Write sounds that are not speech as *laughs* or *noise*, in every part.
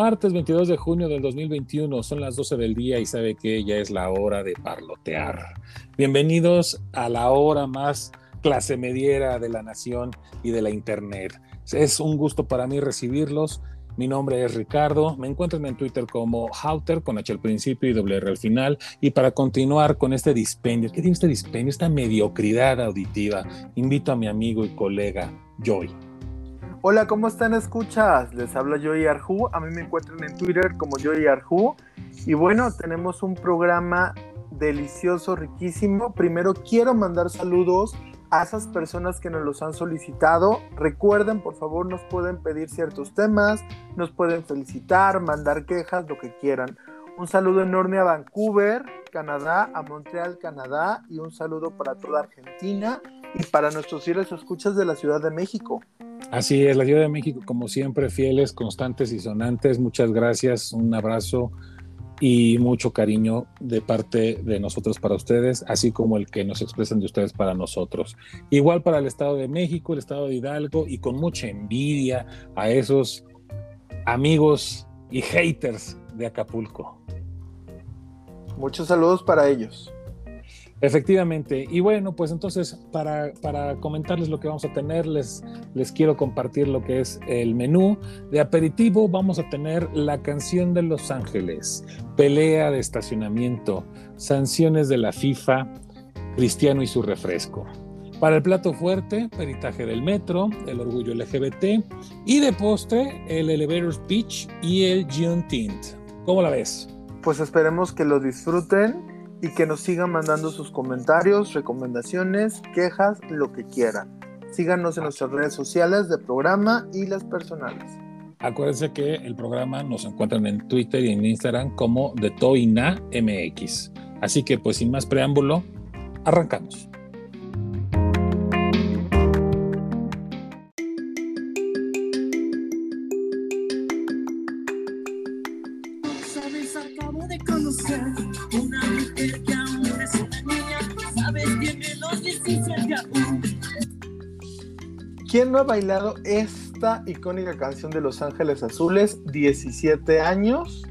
Martes 22 de junio del 2021, son las 12 del día y sabe que ya es la hora de parlotear. Bienvenidos a la hora más clase mediera de la nación y de la internet. Es un gusto para mí recibirlos. Mi nombre es Ricardo. Me encuentran en Twitter como Hauter con H al principio y doble R al final. Y para continuar con este dispendio, ¿qué tiene este dispendio? Esta mediocridad auditiva, invito a mi amigo y colega Joy. Hola, ¿cómo están? Escuchas, les habla Joey Arju. A mí me encuentran en Twitter como Joey Arju. Y bueno, tenemos un programa delicioso, riquísimo. Primero quiero mandar saludos a esas personas que nos los han solicitado. Recuerden, por favor, nos pueden pedir ciertos temas, nos pueden felicitar, mandar quejas, lo que quieran. Un saludo enorme a Vancouver, Canadá, a Montreal, Canadá, y un saludo para toda Argentina y para nuestros fieles escuchas de la Ciudad de México. Así es, la Ciudad de México, como siempre, fieles, constantes y sonantes. Muchas gracias, un abrazo y mucho cariño de parte de nosotros para ustedes, así como el que nos expresan de ustedes para nosotros. Igual para el Estado de México, el Estado de Hidalgo y con mucha envidia a esos amigos y haters de Acapulco. Muchos saludos para ellos. Efectivamente. Y bueno, pues entonces para, para, comentarles lo que vamos a tener, les, les quiero compartir lo que es el menú. De aperitivo vamos a tener la canción de Los Ángeles, pelea de estacionamiento, sanciones de la FIFA, Cristiano y su refresco. Para el plato fuerte, peritaje del metro, el orgullo LGBT y de postre, el Elevator Speech y el Tint. ¿Cómo la ves? Pues esperemos que lo disfruten y que nos sigan mandando sus comentarios, recomendaciones, quejas, lo que quieran. Síganos en nuestras redes sociales de programa y las personales. Acuérdense que el programa nos encuentran en Twitter y en Instagram como de Toina MX. Así que pues sin más preámbulo, arrancamos. ¿Quién no ha bailado esta icónica canción de Los Ángeles Azules? 17 años.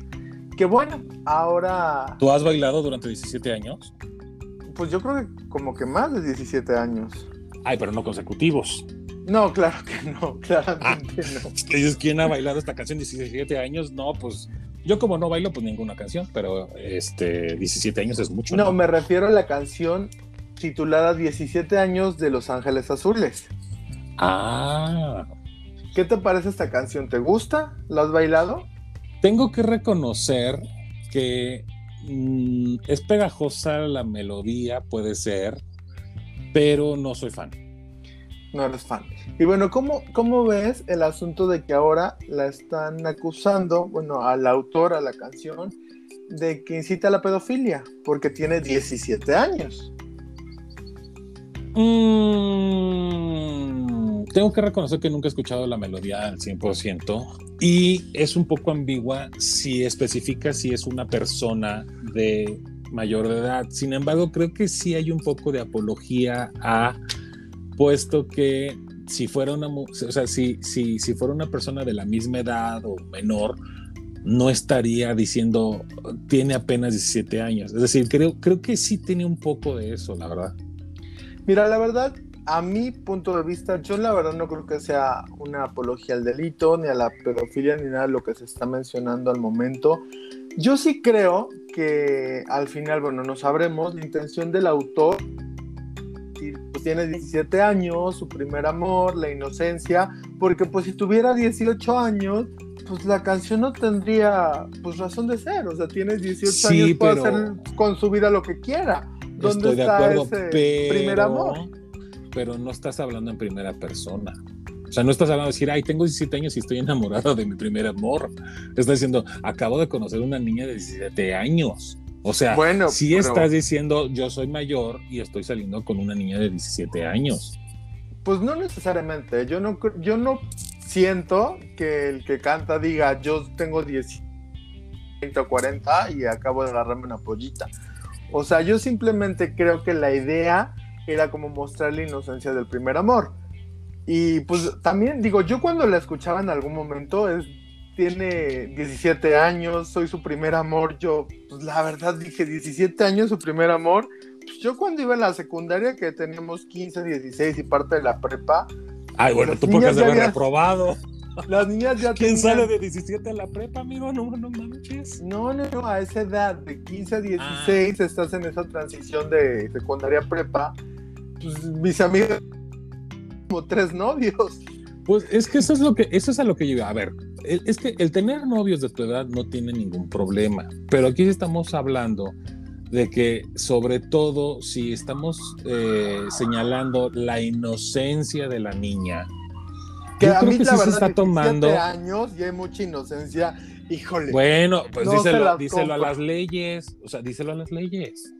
Que bueno, ahora. ¿Tú has bailado durante 17 años? Pues yo creo que como que más de 17 años. Ay, pero no consecutivos. No, claro que no, *laughs* claramente ah, no. ¿quién ha bailado esta canción 17 años? No, pues yo como no bailo, pues ninguna canción, pero este 17 años es mucho. No, no, me refiero a la canción titulada 17 años de Los Ángeles Azules. Ah. ¿Qué te parece esta canción? ¿Te gusta? ¿La has bailado? Tengo que reconocer que mm, es pegajosa la melodía, puede ser, pero no soy fan. No eres fan. Y bueno, ¿cómo, ¿cómo ves el asunto de que ahora la están acusando, bueno, al autor, a la canción, de que incita a la pedofilia? Porque tiene 17 años. Mmm tengo que reconocer que nunca he escuchado la melodía al 100% y es un poco ambigua si especifica si es una persona de mayor de edad. Sin embargo, creo que sí hay un poco de apología a, puesto que si fuera una, o sea, si, si, si fuera una persona de la misma edad o menor, no estaría diciendo tiene apenas 17 años. Es decir, creo, creo que sí tiene un poco de eso, la verdad. Mira, la verdad, a mi punto de vista, yo la verdad no creo que sea una apología al delito, ni a la pedofilia, ni nada de lo que se está mencionando al momento. Yo sí creo que al final, bueno, no sabremos la intención del autor. Pues, tiene 17 años, su primer amor, la inocencia, porque pues si tuviera 18 años, pues la canción no tendría pues razón de ser, o sea, tiene 18 años, puede hacer con su vida lo que quiera. ¿Dónde está ese primer amor? Pero no estás hablando en primera persona. O sea, no estás hablando de decir, ay, tengo 17 años y estoy enamorado de mi primer amor. Estás diciendo, acabo de conocer una niña de 17 años. O sea, bueno, si estás diciendo, yo soy mayor y estoy saliendo con una niña de 17 años. Pues no necesariamente. Yo no, yo no siento que el que canta diga, yo tengo 10, o 40 y acabo de agarrarme una pollita. O sea, yo simplemente creo que la idea era como mostrar la inocencia del primer amor. Y pues también digo, yo cuando la escuchaba en algún momento es tiene 17 años, soy su primer amor. Yo, pues la verdad dije, 17 años, su primer amor. Pues, yo cuando iba en la secundaria, que teníamos 15, 16 y parte de la prepa. Ay, bueno, tú porque has de haber reprobado. Las niñas ya ¿Quién sale de 17 a la prepa, amigo? No, no manches. No, no, no, a esa edad, de 15 a 16, ah. estás en esa transición de secundaria prepa. Pues mis amigos, como tres novios. Pues es que eso es lo que, eso es a lo que yo A ver, es que el tener novios de tu edad no tiene ningún problema, pero aquí estamos hablando de que sobre todo si estamos eh, señalando la inocencia de la niña, que a mí, la verdad, se está tomando años y hay mucha inocencia. Híjole. Bueno, pues díselo, díselo a las leyes. O sea, díselo a las leyes.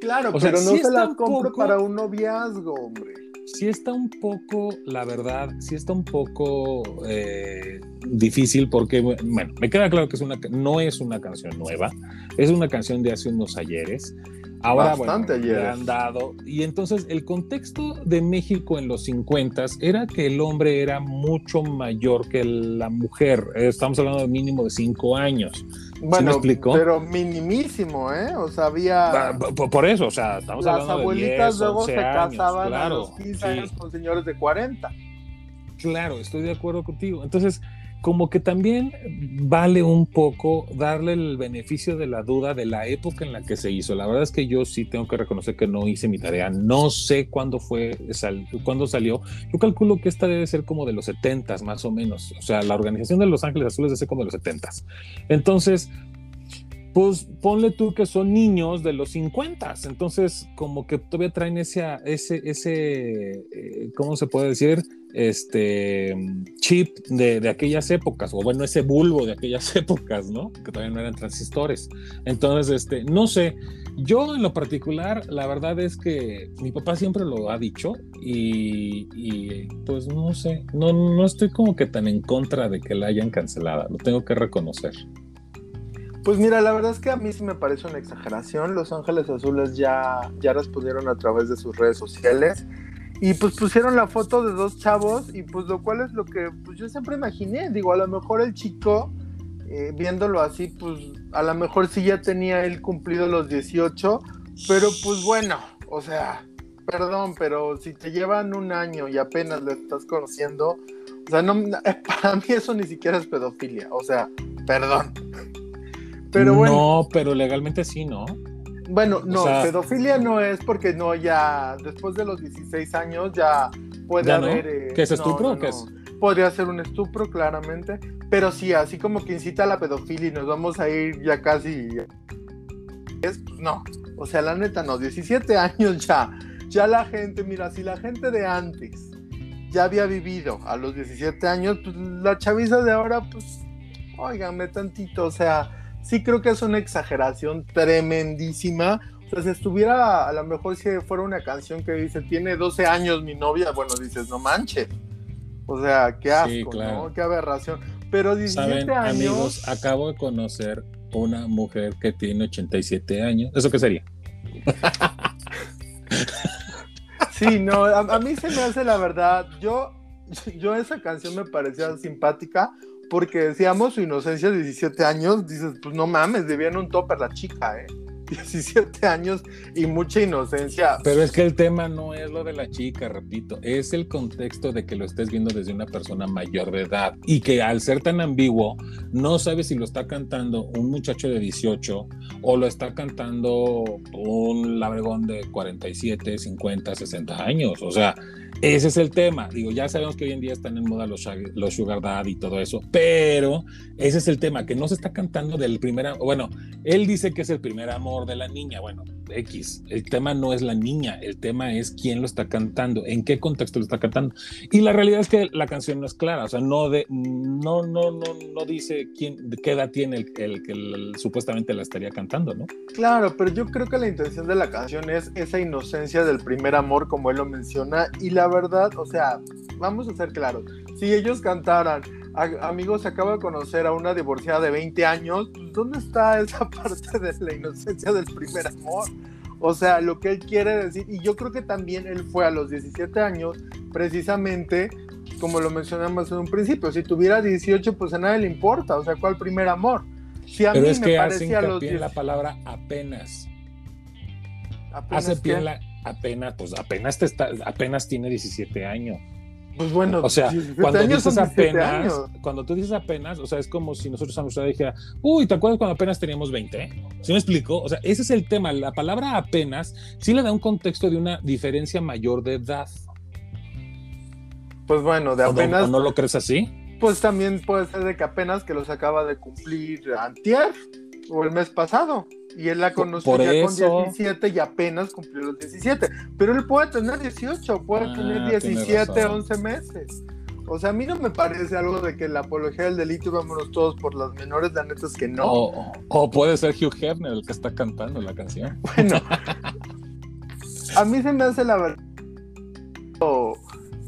Claro, pero no se las compro para un noviazgo, hombre. Sí está un poco, la verdad, sí está un poco eh, difícil porque, bueno, me queda claro que es una, no es una canción nueva, es una canción de hace unos ayeres. Ahora, Bastante bueno, han dado. Y entonces el contexto de México en los 50 era que el hombre era mucho mayor que la mujer. Estamos hablando de mínimo de 5 años. Bueno, pero minimísimo, ¿eh? O sea, había. Por, eso, o sea, estamos Las hablando abuelitas de 10, luego se casaban claro, a los 15 años con señores de 40. Claro, estoy de acuerdo contigo. Entonces, como que también vale un poco darle el beneficio de la duda de la época en la que se hizo. La verdad es que yo sí tengo que reconocer que no hice mi tarea. No sé cuándo fue, cuándo salió. Yo calculo que esta debe ser como de los 70 más o menos. O sea, la organización de Los Ángeles Azules debe ser como de los 70 Entonces, pues ponle tú que son niños de los 50, entonces como que todavía traen ese, ese, ese eh, ¿cómo se puede decir? Este chip de, de, aquellas épocas, o bueno, ese bulbo de aquellas *laughs* épocas, ¿no? Que todavía no eran transistores. Entonces, este, no sé, yo en lo particular, la verdad es que mi papá siempre lo ha dicho y, pues no sé, no, no estoy como que tan en contra de que la hayan cancelado, lo tengo que reconocer. Pues mira, la verdad es que a mí sí me parece una exageración. Los Ángeles Azules ya, ya respondieron a través de sus redes sociales y pues pusieron la foto de dos chavos y pues lo cual es lo que pues yo siempre imaginé. Digo, a lo mejor el chico, eh, viéndolo así, pues a lo mejor sí ya tenía él cumplido los 18, pero pues bueno, o sea, perdón, pero si te llevan un año y apenas lo estás conociendo, o sea, no, *laughs* para mí eso ni siquiera es pedofilia, o sea, perdón. Pero bueno. No, pero legalmente sí, ¿no? Bueno, no, pedofilia no es porque no, ya después de los 16 años ya puede haber. Eh, ¿Qué es estupro o qué es? Podría ser un estupro, claramente. Pero sí, así como que incita a la pedofilia y nos vamos a ir ya casi. Es, pues no. O sea, la neta no, 17 años ya. Ya la gente, mira, si la gente de antes ya había vivido a los 17 años, pues la chaviza de ahora, pues, óiganme tantito, o sea sí creo que es una exageración tremendísima. O sea, si estuviera, a lo mejor si fuera una canción que dice, tiene 12 años mi novia, bueno, dices, no manches. O sea, qué asco, ¿no? Qué aberración. Pero 17 años... Amigos, acabo de conocer una mujer que tiene 87 años. ¿Eso qué sería? *laughs* sí, no, a, a, mí se me hace la verdad. Yo, yo esa canción me parecía simpática porque decíamos su inocencia de 17 años, dices, pues no mames, debían un topper la chica, ¿eh? *laughs* 17 años y mucha inocencia. Pero es que el tema no es lo de la chica, repito, es el contexto de que lo estés viendo desde una persona mayor de edad y que al ser tan ambiguo, no sabes si lo está cantando un muchacho de 18 o lo está cantando un labregón de 47, 50, 60 años. O sea, ese es el tema. Digo, ya sabemos que hoy en día están en moda los, los sugar daddy y todo eso, pero ese es el tema, que no se está cantando del primer, bueno, él dice que es el primer amor de la niña, bueno, X, el tema no es la niña, el tema es quién lo está cantando, en qué contexto lo está cantando. Y la realidad es que la canción no es clara, o sea, no, de, no, no, no, no dice quién, qué edad tiene el, el que supuestamente la estaría cantando, ¿no? Claro, pero yo creo que la intención de la canción es esa inocencia del primer amor, como él lo menciona, y la verdad, o sea, vamos a ser claros, si ellos cantaran, amigos, se acaba de conocer a una divorciada de 20 años, ¿dónde está esa *laughs* parte de la inocencia del primer amor? O sea, lo que él quiere decir, y yo creo que también él fue a los 17 años precisamente como lo mencionamos en un principio, si tuviera 18, pues a nadie le importa, o sea, ¿cuál primer amor? Si a Pero mí es me que hace a los hincapié en la 10 palabra apenas. apenas Hace pie en la apenas, pues apenas te está, apenas tiene 17 años. Pues bueno, O sea, 17 cuando años dices son 17 apenas, años. cuando tú dices apenas, o sea, es como si nosotros a nuestra edad dijera, uy, ¿te acuerdas cuando apenas teníamos 20? ¿Sí me explico? O sea, ese es el tema. La palabra apenas sí le da un contexto de una diferencia mayor de edad. Pues bueno, de ¿O no- apenas, ¿O no, lo crees así? pues también puede ser de que apenas que los acaba de cumplir antier o el mes pasado. Y él la conoció por ya eso- con 17 y apenas cumplió los 17. Pero él puede tener 18, puede Ah, tener tienes 17, razón. 11 meses. O sea, a mí no me parece algo de que la apología del delito y vámonos todos por las menores, la neta es que no. O, o puede ser Hugh Hefner el que está cantando la canción. Bueno, a mí se me hace la verdad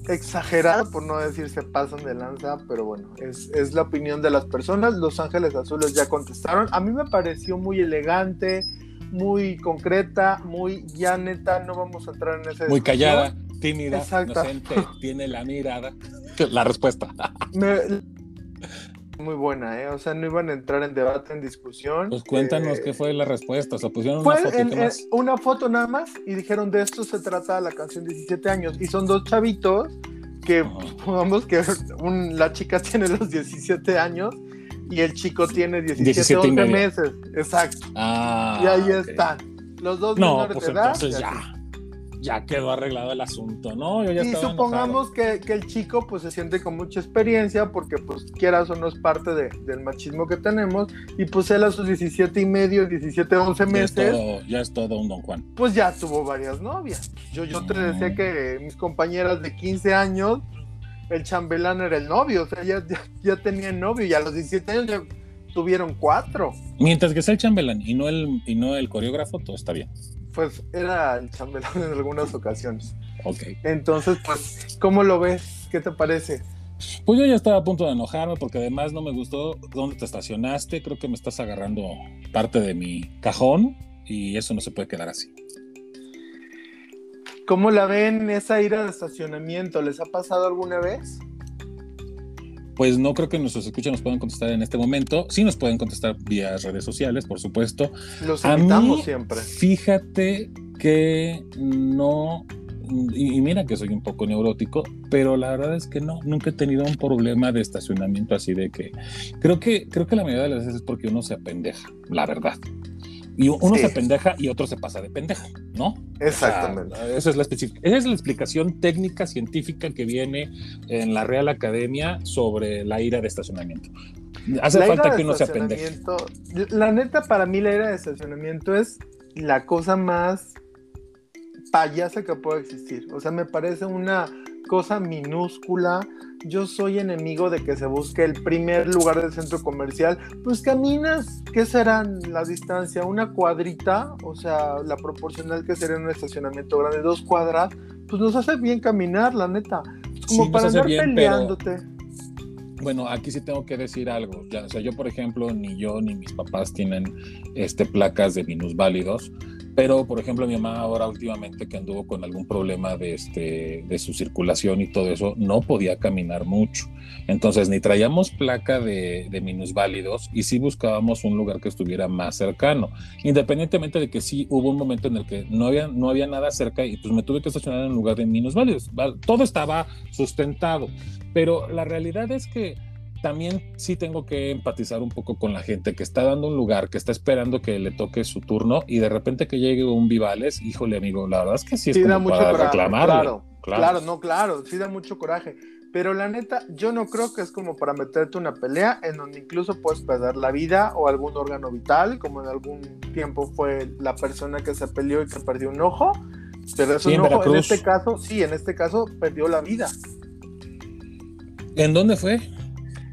exagerado, por no decir se pasan de lanza, pero bueno, es, es la opinión de las personas. Los Ángeles Azules ya contestaron. A mí me pareció muy elegante, muy concreta, muy ya neta, no vamos a entrar en ese Muy callada, tímida, Exacto. inocente, tiene la mirada. *laughs* La respuesta. Me- muy buena, ¿eh? O sea, no iban a entrar en debate, en discusión. Pues cuéntanos Eh, qué fue la respuesta. O sea, pusieron Fue una foto en- más. una foto nada más y dijeron de esto se trata la canción 17 años y son dos chavitos que pongamos que *laughs* un- la chica *laughs* tiene los 17 años y el chico tiene 17, 17 y 11 medio. meses, exacto. Ah, y ahí ok. están, los dos No, menores pues de edad. entonces ya. Ya quedó arreglado el asunto, ¿no? Yo ya y supongamos que, que el chico pues se siente con mucha experiencia porque pues quieras o no es parte de- del machismo que tenemos y pues él a sus 17 y medio, 17, 11 enojado. Ya es, meses todo, ya es todo un Don Juan. pues ya tuvo varias novias. Yo, yo te decía que mis compañeras de 15 años, el chambelán era el novio, o sea, ya, ya, ya tenían novio y a los 17 años ya tuvieron cuatro. Mientras que sea el chambelán y no el, y no el coreógrafo, todo está bien. Pues era el chambelán en algunas ocasiones. Ok. Entonces, pues, ¿cómo lo ves? ¿Qué te parece? Pues yo ya estaba a punto de enojarme porque además no me gustó dónde te estacionaste. Creo que me estás agarrando parte de mi cajón y eso no se puede quedar así. ¿Cómo la ven esa ira de estacionamiento? ¿Les ha pasado alguna vez? Pues no creo que nuestros escuchas nos puedan contestar en este momento. Sí nos pueden contestar vía redes sociales, por supuesto. Los A invitamos mí, siempre. Fíjate que no, y, y mira que soy un poco neurótico, pero la verdad es que no, nunca he tenido un problema de estacionamiento así de que creo que creo que la mayoría de las veces es porque uno se apendeja, la verdad. Y uno Sí. se pendeja y otro se pasa de pendejo, ¿no? Exactamente. O sea, esa, es la especi- esa es la explicación técnica científica que viene en la Real Academia sobre la ira de estacionamiento. Hace La falta que uno se estacionamiento- La neta, para mí, la ira de estacionamiento es la cosa más payasa que puede existir. O sea, me parece una cosa minúscula. Yo soy enemigo de que se busque el primer lugar del centro comercial. Pues caminas, ¿qué serán la distancia? ¿Una cuadrita? O sea, la proporcional que sería un estacionamiento grande, dos cuadras. Pues nos hace bien caminar, la neta. Como Sí, para andar bien, pero- peleándote. Bueno, aquí sí tengo que decir algo. Ya, o sea, yo, por ejemplo, ni yo ni mis papás tienen este, placas de minusválidos. Pero, por ejemplo, mi mamá ahora últimamente que anduvo con algún problema de, este, de su circulación y todo eso, no podía caminar mucho. Entonces, ni traíamos placa de, de minusválidos y sí buscábamos un lugar que estuviera más cercano. Independientemente de que sí hubo un momento en el que no había, no había nada cerca y pues me tuve que estacionar en un lugar de minusválidos. Todo estaba sustentado. Pero la realidad es que también sí tengo que empatizar un poco con la gente que está dando un lugar, que está esperando que le toque su turno y de repente que llegue un Vivales, híjole amigo, la verdad es que sí es Sí, da como mucho para coraje, reclamarle. claro, claro, no, claro, sí da mucho coraje. Pero la neta, yo no creo que es como para meterte una pelea en donde incluso puedes perder la vida o algún órgano vital, como en algún tiempo fue la persona que se peleó y que perdió un ojo. Pero es Sí, un en ojo, en Veracruz. este caso, sí, en este caso perdió la vida. ¿En dónde fue?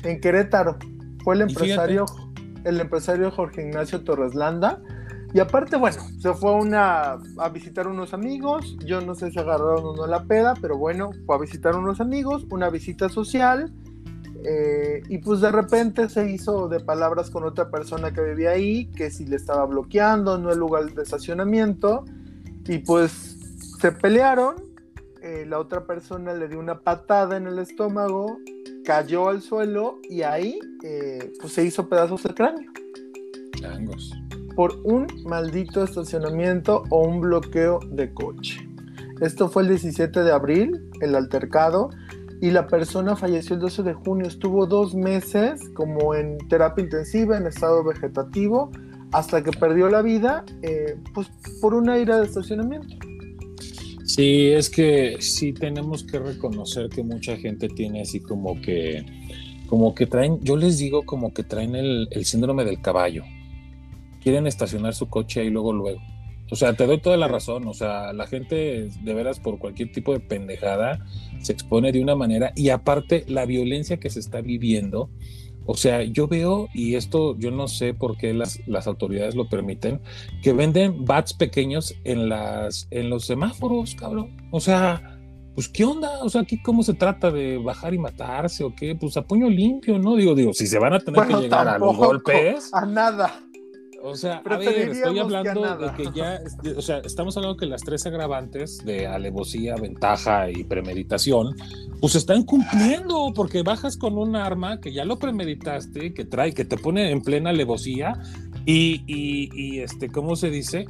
En Querétaro fue el empresario, el empresario Jorge Ignacio Torres Landa. Y aparte, bueno, se fue una, a visitar unos amigos. Yo no sé si agarraron o no la peda, pero bueno, fue a visitar unos amigos, una visita social. eh, y pues de repente se hizo de palabras con otra persona que vivía ahí, que si le estaba bloqueando, no el lugar de estacionamiento. Y pues se pelearon. eh, la otra persona le dio una patada en el estómago, cayó al suelo y ahí eh, pues se hizo pedazos el cráneo. Changos. Por un maldito estacionamiento o un bloqueo de coche. Esto fue el 17 de abril, el altercado, y la persona falleció el 12 de junio. Estuvo dos meses como en terapia intensiva, en estado vegetativo, hasta que perdió la vida, eh, pues por una ira de estacionamiento. Sí, es que sí tenemos que reconocer que mucha gente tiene así como que, como que traen, yo les digo como que traen el, el síndrome del caballo. Quieren estacionar su coche ahí luego, luego. O sea, te doy toda la razón. O sea, la gente de veras por cualquier tipo de pendejada se expone de una manera y aparte la violencia que se está viviendo. O sea, yo veo, y esto yo no sé por qué las, las autoridades lo permiten, que venden bats pequeños en, las, en los semáforos, cabrón. O sea, pues qué onda, o sea, aquí cómo se trata de bajar y matarse o qué, pues a puño limpio, ¿no? Digo, digo, si se van a tener que llegar a los golpes. A nada. O sea, a ver, estoy hablando de que ya, o sea, estamos hablando que las tres agravantes de alevosía, ventaja y premeditación, pues están cumpliendo, porque bajas con un arma que ya lo premeditaste, que trae, que te pone en plena alevosía y, y, y este, ¿cómo se dice?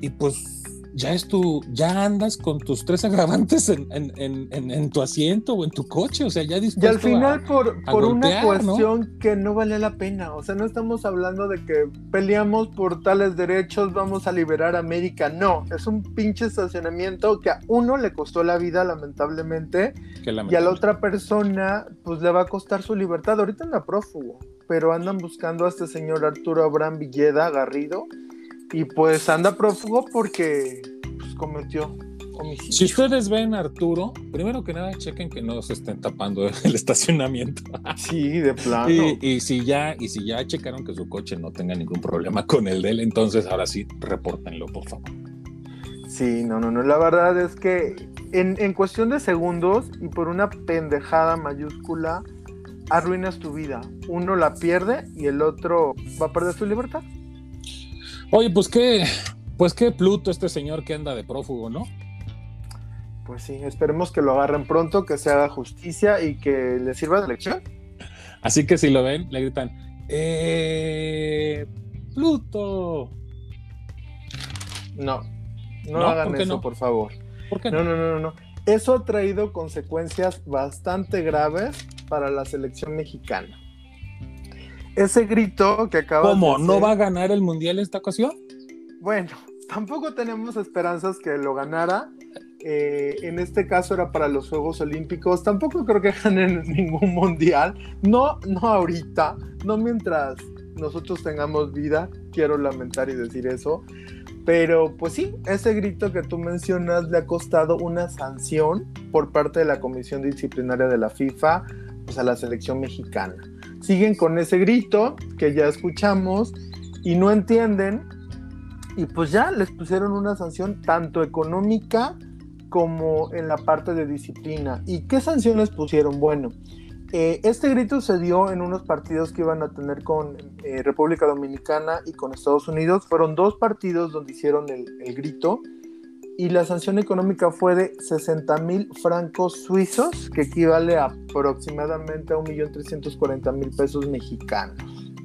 Y pues ya es tu, ya andas con tus tres *laughs* agravantes en, en, en, en tu asiento o en tu coche, o sea, ya dispuesto Y al final por, por una cuestión que no vale la pena, o sea, no estamos hablando de que peleamos por tales derechos, vamos a liberar a América, no, es un pinche estacionamiento que a uno le costó la vida lamentablemente y a la otra persona pues le va a costar su libertad, ahorita anda prófugo, pero andan buscando a este señor Arturo Abraham Villeda Garrido y pues anda prófugo porque pues, cometió homicidio. Si ustedes ven a Arturo, primero que nada chequen que no se estén tapando *laughs* el estacionamiento. Sí, de plano. Y, si ya, y si ya checaron que su coche no tenga ningún problema con el de él, entonces ahora sí, repórtenlo, por favor. Sí, no, no, no. La verdad es que en, en cuestión de segundos y por una pendejada mayúscula, arruinas tu vida. Uno la pierde y el otro va a perder su libertad. Oye, pues qué, pues qué Pluto este señor que anda de prófugo, ¿no? Pues sí, esperemos que lo agarren pronto, que se haga justicia y que le sirva de lección. Así que si lo ven, le gritan, ¡Eh! ¡Pluto! No, no, hagan eso, por favor. ¿Por qué no? No, no, no, no. Eso ha traído consecuencias bastante graves para la selección mexicana ese grito que acaba ¿Cómo? ¿No va a ganar el mundial esta ocasión? Bueno, tampoco tenemos esperanzas que lo ganara. Eh, en este caso era para los Juegos Olímpicos. Tampoco creo que *laughs* ganen ningún mundial. No, no ahorita, no mientras nosotros tengamos vida. Quiero lamentar y decir eso. Pero pues sí, ese grito que tú mencionas le ha costado una sanción por parte de la Comisión Disciplinaria de la FIFA pues, a la selección mexicana siguen con ese grito que ya escuchamos y no entienden y pues ya les pusieron una sanción tanto económica como en la parte de disciplina. ¿Y qué sanciones pusieron? Bueno, eh, este grito se dio en unos partidos que iban a tener con eh, República Dominicana y con Estados Unidos. Fueron dos partidos donde hicieron el, el grito y la sanción económica fue de 60 mil francos suizos, que equivale a aproximadamente a 1.340.000 pesos mexicanos.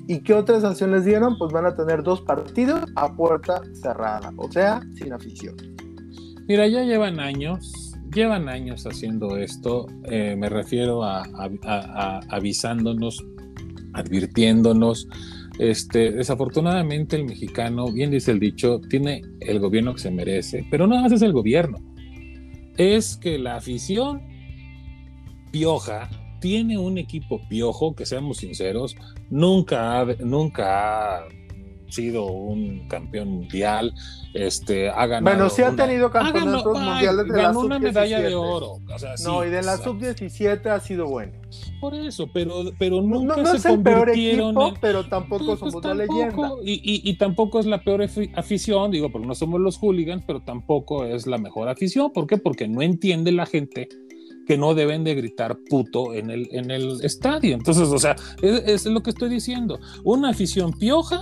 ¿Y qué otras sanciones dieron? Pues van a tener dos partidos a puerta cerrada, o sea, sin afición. Mira, ya llevan años, llevan años haciendo esto, eh, me refiero a avisándonos, advirtiéndonos, este, desafortunadamente el mexicano, bien dice el dicho, tiene el gobierno que se merece, pero no más es el gobierno. Es que la afición pioja tiene un equipo piojo, que seamos sinceros, nunca nunca ha sido un campeón mundial, este, ha ganado. Bueno, sí ha tenido campeonatos mundiales de la sub una medalla de oro. no, y de la sub-17 ha sido bueno. Por eso, pero, pero nunca no, se es el peor equipo, pero tampoco pues, somos la leyenda. Y, y, tampoco es la peor afición, digo, porque no somos los hooligans, pero tampoco es la mejor afición. ¿Por qué? Porque no entiende la gente que no deben de gritar puto en el, en el estadio. Entonces, o sea, es, es lo que estoy diciendo. Una afición pioja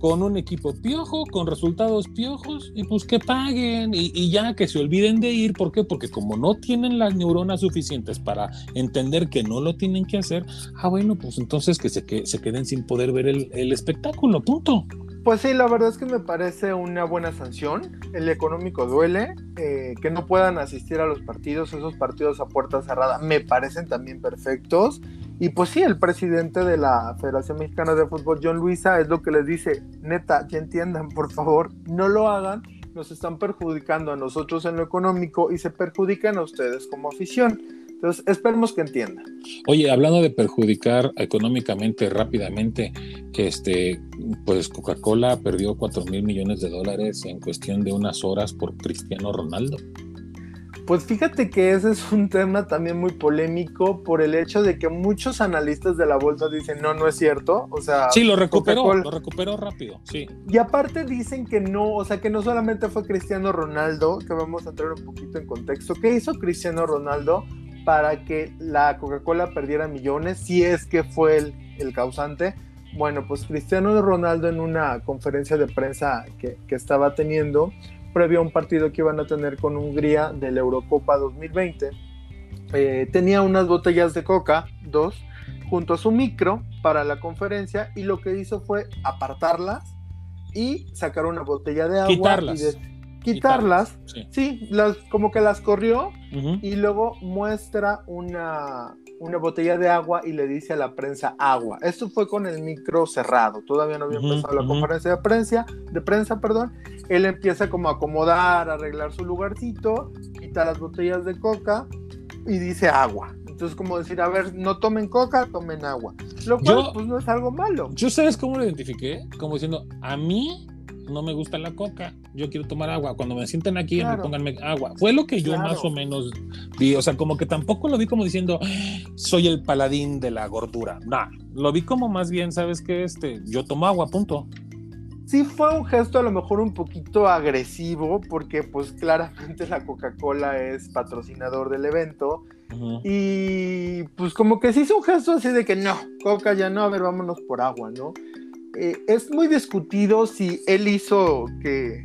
con un equipo piojo, con resultados piojos, y pues que paguen y, ya que se olviden de ir. ¿Por qué? Porque como no tienen las neuronas suficientes para entender que no lo tienen que hacer, ah, bueno, pues entonces que se, que, se queden sin poder ver el, el espectáculo, punto. Pues sí, la verdad es que me parece una buena sanción. El económico duele. Eh, que no puedan asistir a los partidos, esos partidos a puerta cerrada, me parecen también perfectos. Y pues sí, el presidente de la Federación Mexicana de Fútbol, John Luisa, es lo que les dice, neta, que entiendan, por favor, no lo hagan, nos están perjudicando a nosotros en lo económico y se perjudican a ustedes como afición. Entonces, esperemos que entiendan. Oye, hablando de perjudicar económicamente rápidamente, este, pues Coca-Cola perdió 4 mil millones de dólares en cuestión de unas horas por Cristiano Ronaldo. Pues fíjate que ese es un tema también muy polémico por el hecho de que muchos analistas de la bolsa dicen no, no es cierto. O sea, sí, lo recuperó, lo recuperó rápido, sí. Y aparte dicen que no, o sea, que no solamente fue Cristiano Ronaldo, que vamos a entrar un poquito en contexto. ¿Qué hizo Cristiano Ronaldo para que la Coca-Cola perdiera millones? Si es que fue el, el, causante. Bueno, pues Cristiano Ronaldo en una conferencia de prensa que, que estaba teniendo previo a un partido que iban a tener con Hungría de la Eurocopa 2020. Eh, tenía unas botellas de coca, dos, junto a su micro para la conferencia y lo que hizo fue apartarlas y sacar una botella de agua. Quitarlas. quitarlas, sí. las, como que las corrió y luego muestra una, una botella de agua y le dice a la prensa agua. Esto fue con el micro cerrado, todavía no había empezado la conferencia de prensa, de prensa, perdón. Él empieza como a acomodar, arreglar su lugarcito, quita las botellas de coca y dice agua. Entonces como decir, a ver, no tomen coca, tomen agua. Lo cual pues no es algo malo. ¿Yo sabes cómo lo identifiqué? Como diciendo, a mí no me gusta la coca, yo quiero tomar agua. Cuando me sienten aquí, me pónganme agua. Fue lo que yo más o menos vi. O sea, como que tampoco lo vi como diciendo, soy el paladín de la gordura. No, lo vi como más bien, ¿sabes qué? Este, yo tomo agua, punto. Sí fue un gesto a lo mejor un poquito agresivo, porque pues claramente la Coca-Cola es patrocinador del evento. Y pues como que sí hizo un gesto así de que no, Coca ya no, a ver, vámonos por agua, ¿no? Eh, es muy discutido si él hizo que,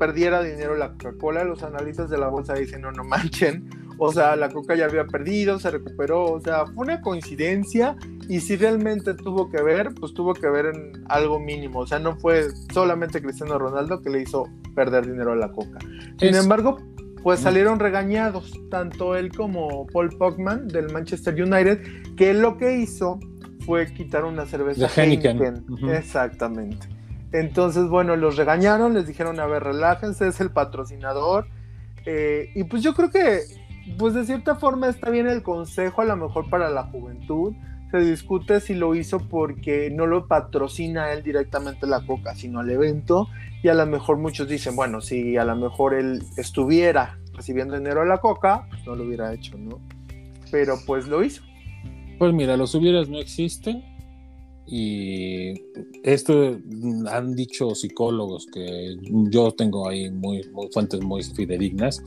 perdiera dinero la Coca-Cola. Los analistas de la bolsa dicen, no, no manchen. O sea, la Coca ya había perdido, se recuperó. O sea, fue una coincidencia. Y si realmente tuvo que ver, pues tuvo que ver en algo mínimo. O sea, no fue solamente Cristiano Ronaldo que le hizo perder dinero a la Coca. Sin embargo, pues salieron regañados, tanto él como Paul Pogman del Manchester United, que lo que hizo fue quitar una cerveza de Heineken. Exactamente. Entonces, bueno, los regañaron, les dijeron, a ver, relájense, es el patrocinador. Eh, y pues yo creo que, pues de cierta forma está bien el consejo, a lo mejor para la juventud. Se discute si lo hizo porque no lo patrocina él directamente la coca, sino al evento. Y a lo mejor muchos dicen, bueno, si a lo mejor él estuviera recibiendo dinero a la coca, pues no lo hubiera hecho, ¿no? Pero pues lo hizo. Pues mira, los hubieras no existen. Y esto han dicho psicólogos que yo tengo ahí muy, fuentes muy fidedignas,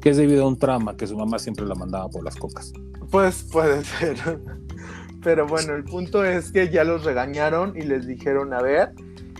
que es debido a un trauma que su mamá siempre la mandaba por las cocas. Pues puede *laughs* ser. Pero bueno, el punto es que ya los regañaron y les dijeron, a ver,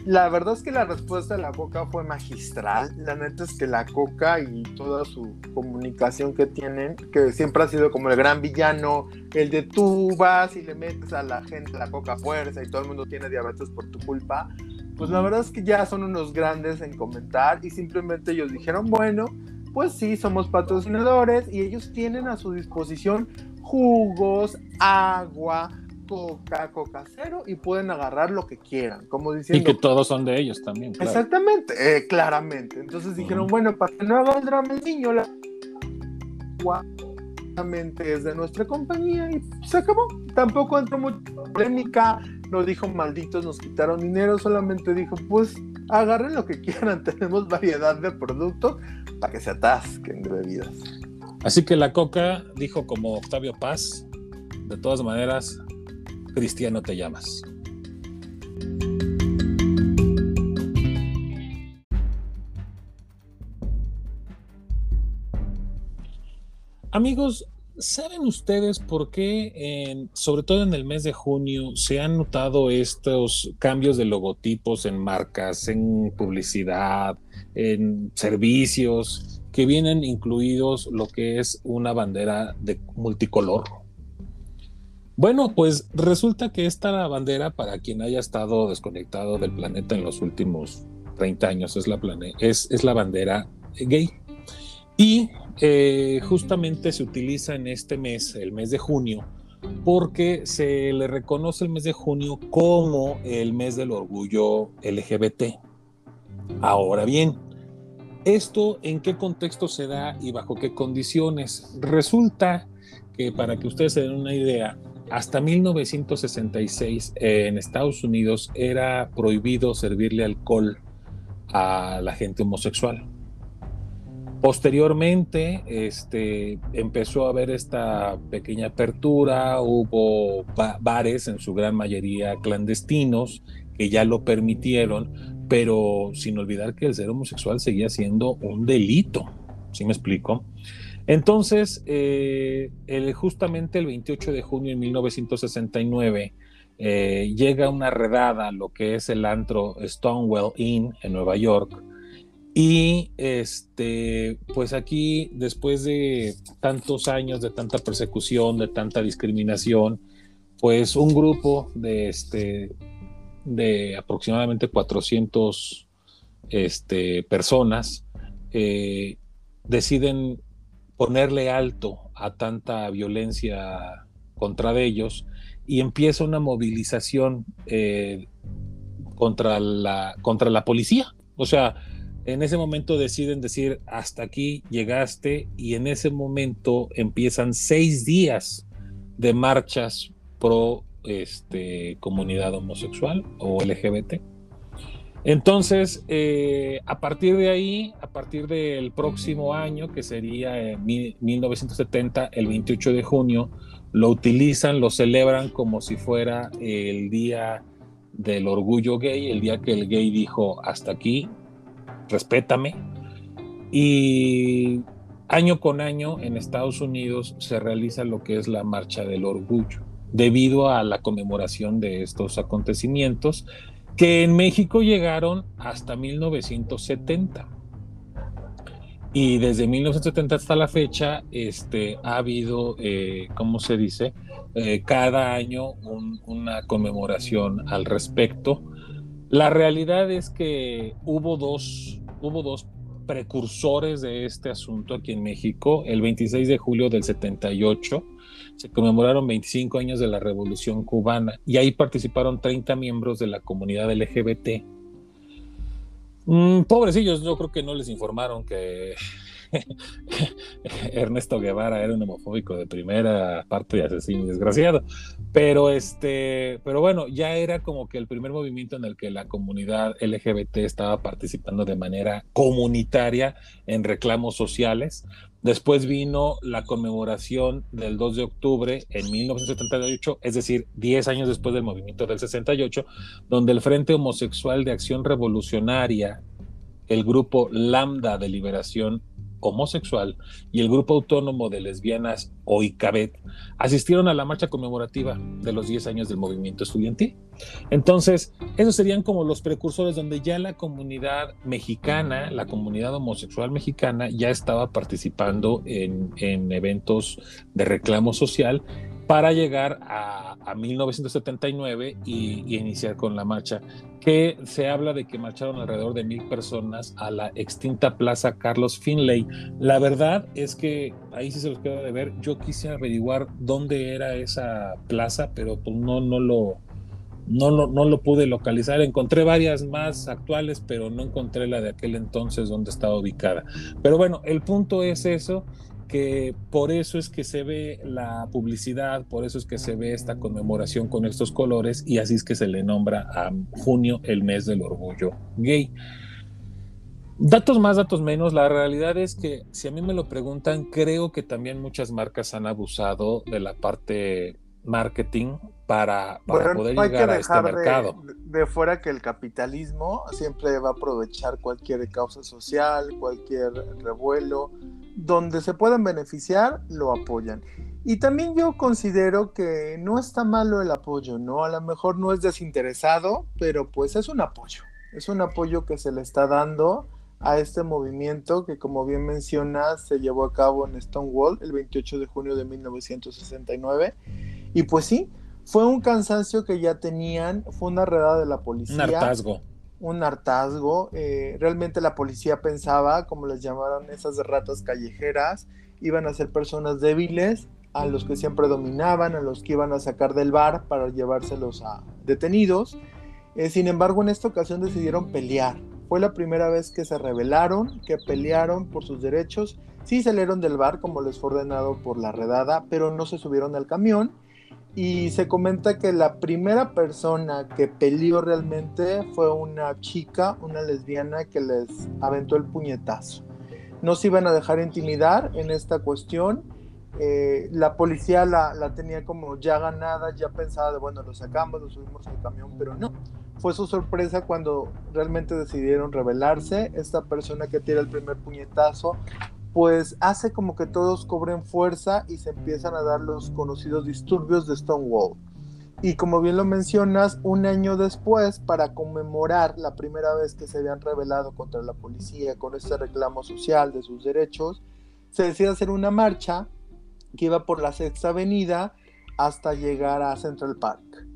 la verdad es que la respuesta de la Coca fue magistral. La neta es que la Coca y toda su comunicación que tienen, que siempre ha sido como el gran villano, el de tú vas y le metes a la gente la Coca fuerza y todo el mundo tiene diabetes por tu culpa, pues la verdad es que ya son unos grandes en comentar y simplemente ellos dijeron, bueno, pues sí, somos patrocinadores y ellos tienen a su disposición jugos, agua, Coca, Coca Cero y pueden agarrar lo que quieran, como diciendo. Y que todos son de ellos también. Exactamente, eh, claramente. Entonces dijeron, bueno, para que no haga el drama el niño, la es de nuestra compañía y se acabó. Tampoco entró mucha polémica, no dijo malditos, nos quitaron dinero, solamente dijo, pues agarren lo que quieran, *laughs* tenemos variedad de productos para que se atasquen de bebidas. Así que la coca dijo como Octavio Paz, de todas maneras, cristiano te llamas. Amigos, ¿saben ustedes por qué, sobre todo en el mes de junio, se han notado estos cambios de logotipos en marcas, en publicidad, en servicios, que vienen incluidos lo que es una bandera de multicolor? Bueno, pues resulta que esta bandera, para quien haya estado desconectado del planeta en los últimos 30 años, es la, es, es la bandera gay. Y eh, justamente se utiliza en este mes, el mes de junio, porque se le reconoce el mes de junio como el mes del orgullo LGBT. Ahora bien, ¿esto en qué contexto se da y bajo qué condiciones? Resulta que para que ustedes se den una idea, hasta 1966 en Estados Unidos era prohibido servirle alcohol a la gente homosexual. Posteriormente, este, empezó a haber esta pequeña apertura, hubo bares, en su gran mayoría clandestinos, que ya lo permitieron, pero sin olvidar que el ser homosexual seguía siendo un delito, ¿sí me explico? Entonces, eh, justamente el 28 de junio de 1969, eh, llega una redada a lo que es el antro Stonewall Inn en Nueva York. Y este, pues aquí, después de tantos años de tanta persecución, de tanta discriminación, pues un grupo de, este, de aproximadamente 400 este, personas eh, deciden ponerle alto a tanta violencia contra ellos y empieza una movilización eh, contra, la, contra la policía. O sea, en ese momento deciden decir, hasta aquí llegaste y en ese momento empiezan seis días de marchas pro este, comunidad homosexual o LGBT. Entonces, eh, a partir de ahí, a partir del próximo año, que sería en 1970, el 28 de junio, lo utilizan, lo celebran como si fuera el día del orgullo gay, el día que el gay dijo, hasta aquí, respétame. Y año con año en Estados Unidos se realiza lo que es la Marcha del Orgullo, debido a la conmemoración de estos acontecimientos que en México llegaron hasta 1970. Y desde 1970 hasta la fecha, este, ha habido, eh, ¿cómo se dice? Eh, cada año una conmemoración al respecto. La realidad es que hubo dos, hubo dos precursores de este asunto aquí en México. El 26 de julio del 78 se conmemoraron 25 años de la Revolución Cubana y ahí participaron 30 miembros de la comunidad LGBT. Mm, pobrecillos, yo creo que no les informaron que *laughs* Ernesto Guevara era un homofóbico de primera parte de asesino desgraciado. Pero este, pero bueno, ya era como que el primer movimiento en el que la comunidad LGBT estaba participando de manera comunitaria en reclamos sociales. Después vino la conmemoración del 2 de octubre en 1978, es decir, 10 años después del movimiento del 68, donde el Frente Homosexual de Acción Revolucionaria, el grupo Lambda de Liberación homosexual y el grupo autónomo de lesbianas OICABET asistieron a la marcha conmemorativa de los 10 años del movimiento estudiantil. Entonces, esos serían como los precursores donde ya la comunidad mexicana, la comunidad homosexual mexicana, ya estaba participando en, eventos de reclamo social para llegar a, 1979 y, iniciar con la marcha, que se habla de que marcharon alrededor de mil personas a la extinta Plaza Carlos Finlay. La verdad es que ahí sí se los queda de ver. Yo quise averiguar dónde era esa plaza, pero pues no, no lo, no no lo pude localizar. Encontré varias más actuales, pero no encontré la de aquel entonces donde estaba ubicada. Pero bueno, el punto es eso que por eso es que se ve la publicidad, por eso es que se ve esta conmemoración con estos colores y así es que se le nombra a junio el mes del orgullo gay. Datos más, datos menos, la realidad es que si a mí me lo preguntan, creo que también muchas marcas han abusado de la parte marketing para, poder llegar a este mercado. De, fuera que el capitalismo siempre va a aprovechar cualquier causa social, cualquier revuelo, donde se puedan beneficiar, lo apoyan. Y también yo considero que no está malo el apoyo, ¿no? A lo mejor no es desinteresado, pero pues es un apoyo. Es un apoyo que se le está dando a este movimiento que, como bien mencionas, se llevó a cabo en Stonewall el 28 de junio de 1969. Y pues sí, fue un cansancio que ya tenían, fue una redada de la policía. Un hartazgo. Un hartazgo. Eh, realmente la policía pensaba, como les llamaron esas ratas callejeras, iban a ser personas débiles, a los que siempre dominaban, a los que iban a sacar del bar para llevárselos a detenidos. Eh, sin embargo, en esta ocasión decidieron pelear. Fue la primera vez que se rebelaron, que pelearon por sus derechos. Sí salieron del bar como les fue ordenado por la redada, pero no se subieron al camión y se comenta que la primera persona que peleó realmente fue una chica, una lesbiana que les aventó el puñetazo. No se iban a dejar intimidar en esta cuestión. Eh, la policía la, la, tenía como ya ganada, ya pensaba de bueno, lo sacamos, lo subimos al camión, pero no. Fue su sorpresa cuando realmente decidieron rebelarse. Esta persona que tira el primer puñetazo pues hace como que todos cobren fuerza y se empiezan a dar los conocidos disturbios de Stonewall. Y como bien lo mencionas, un año después, para conmemorar la primera vez que se habían rebelado contra la policía con este reclamo social de sus derechos, se decide hacer una marcha que iba por la Sexta Avenida hasta llegar a Central Park.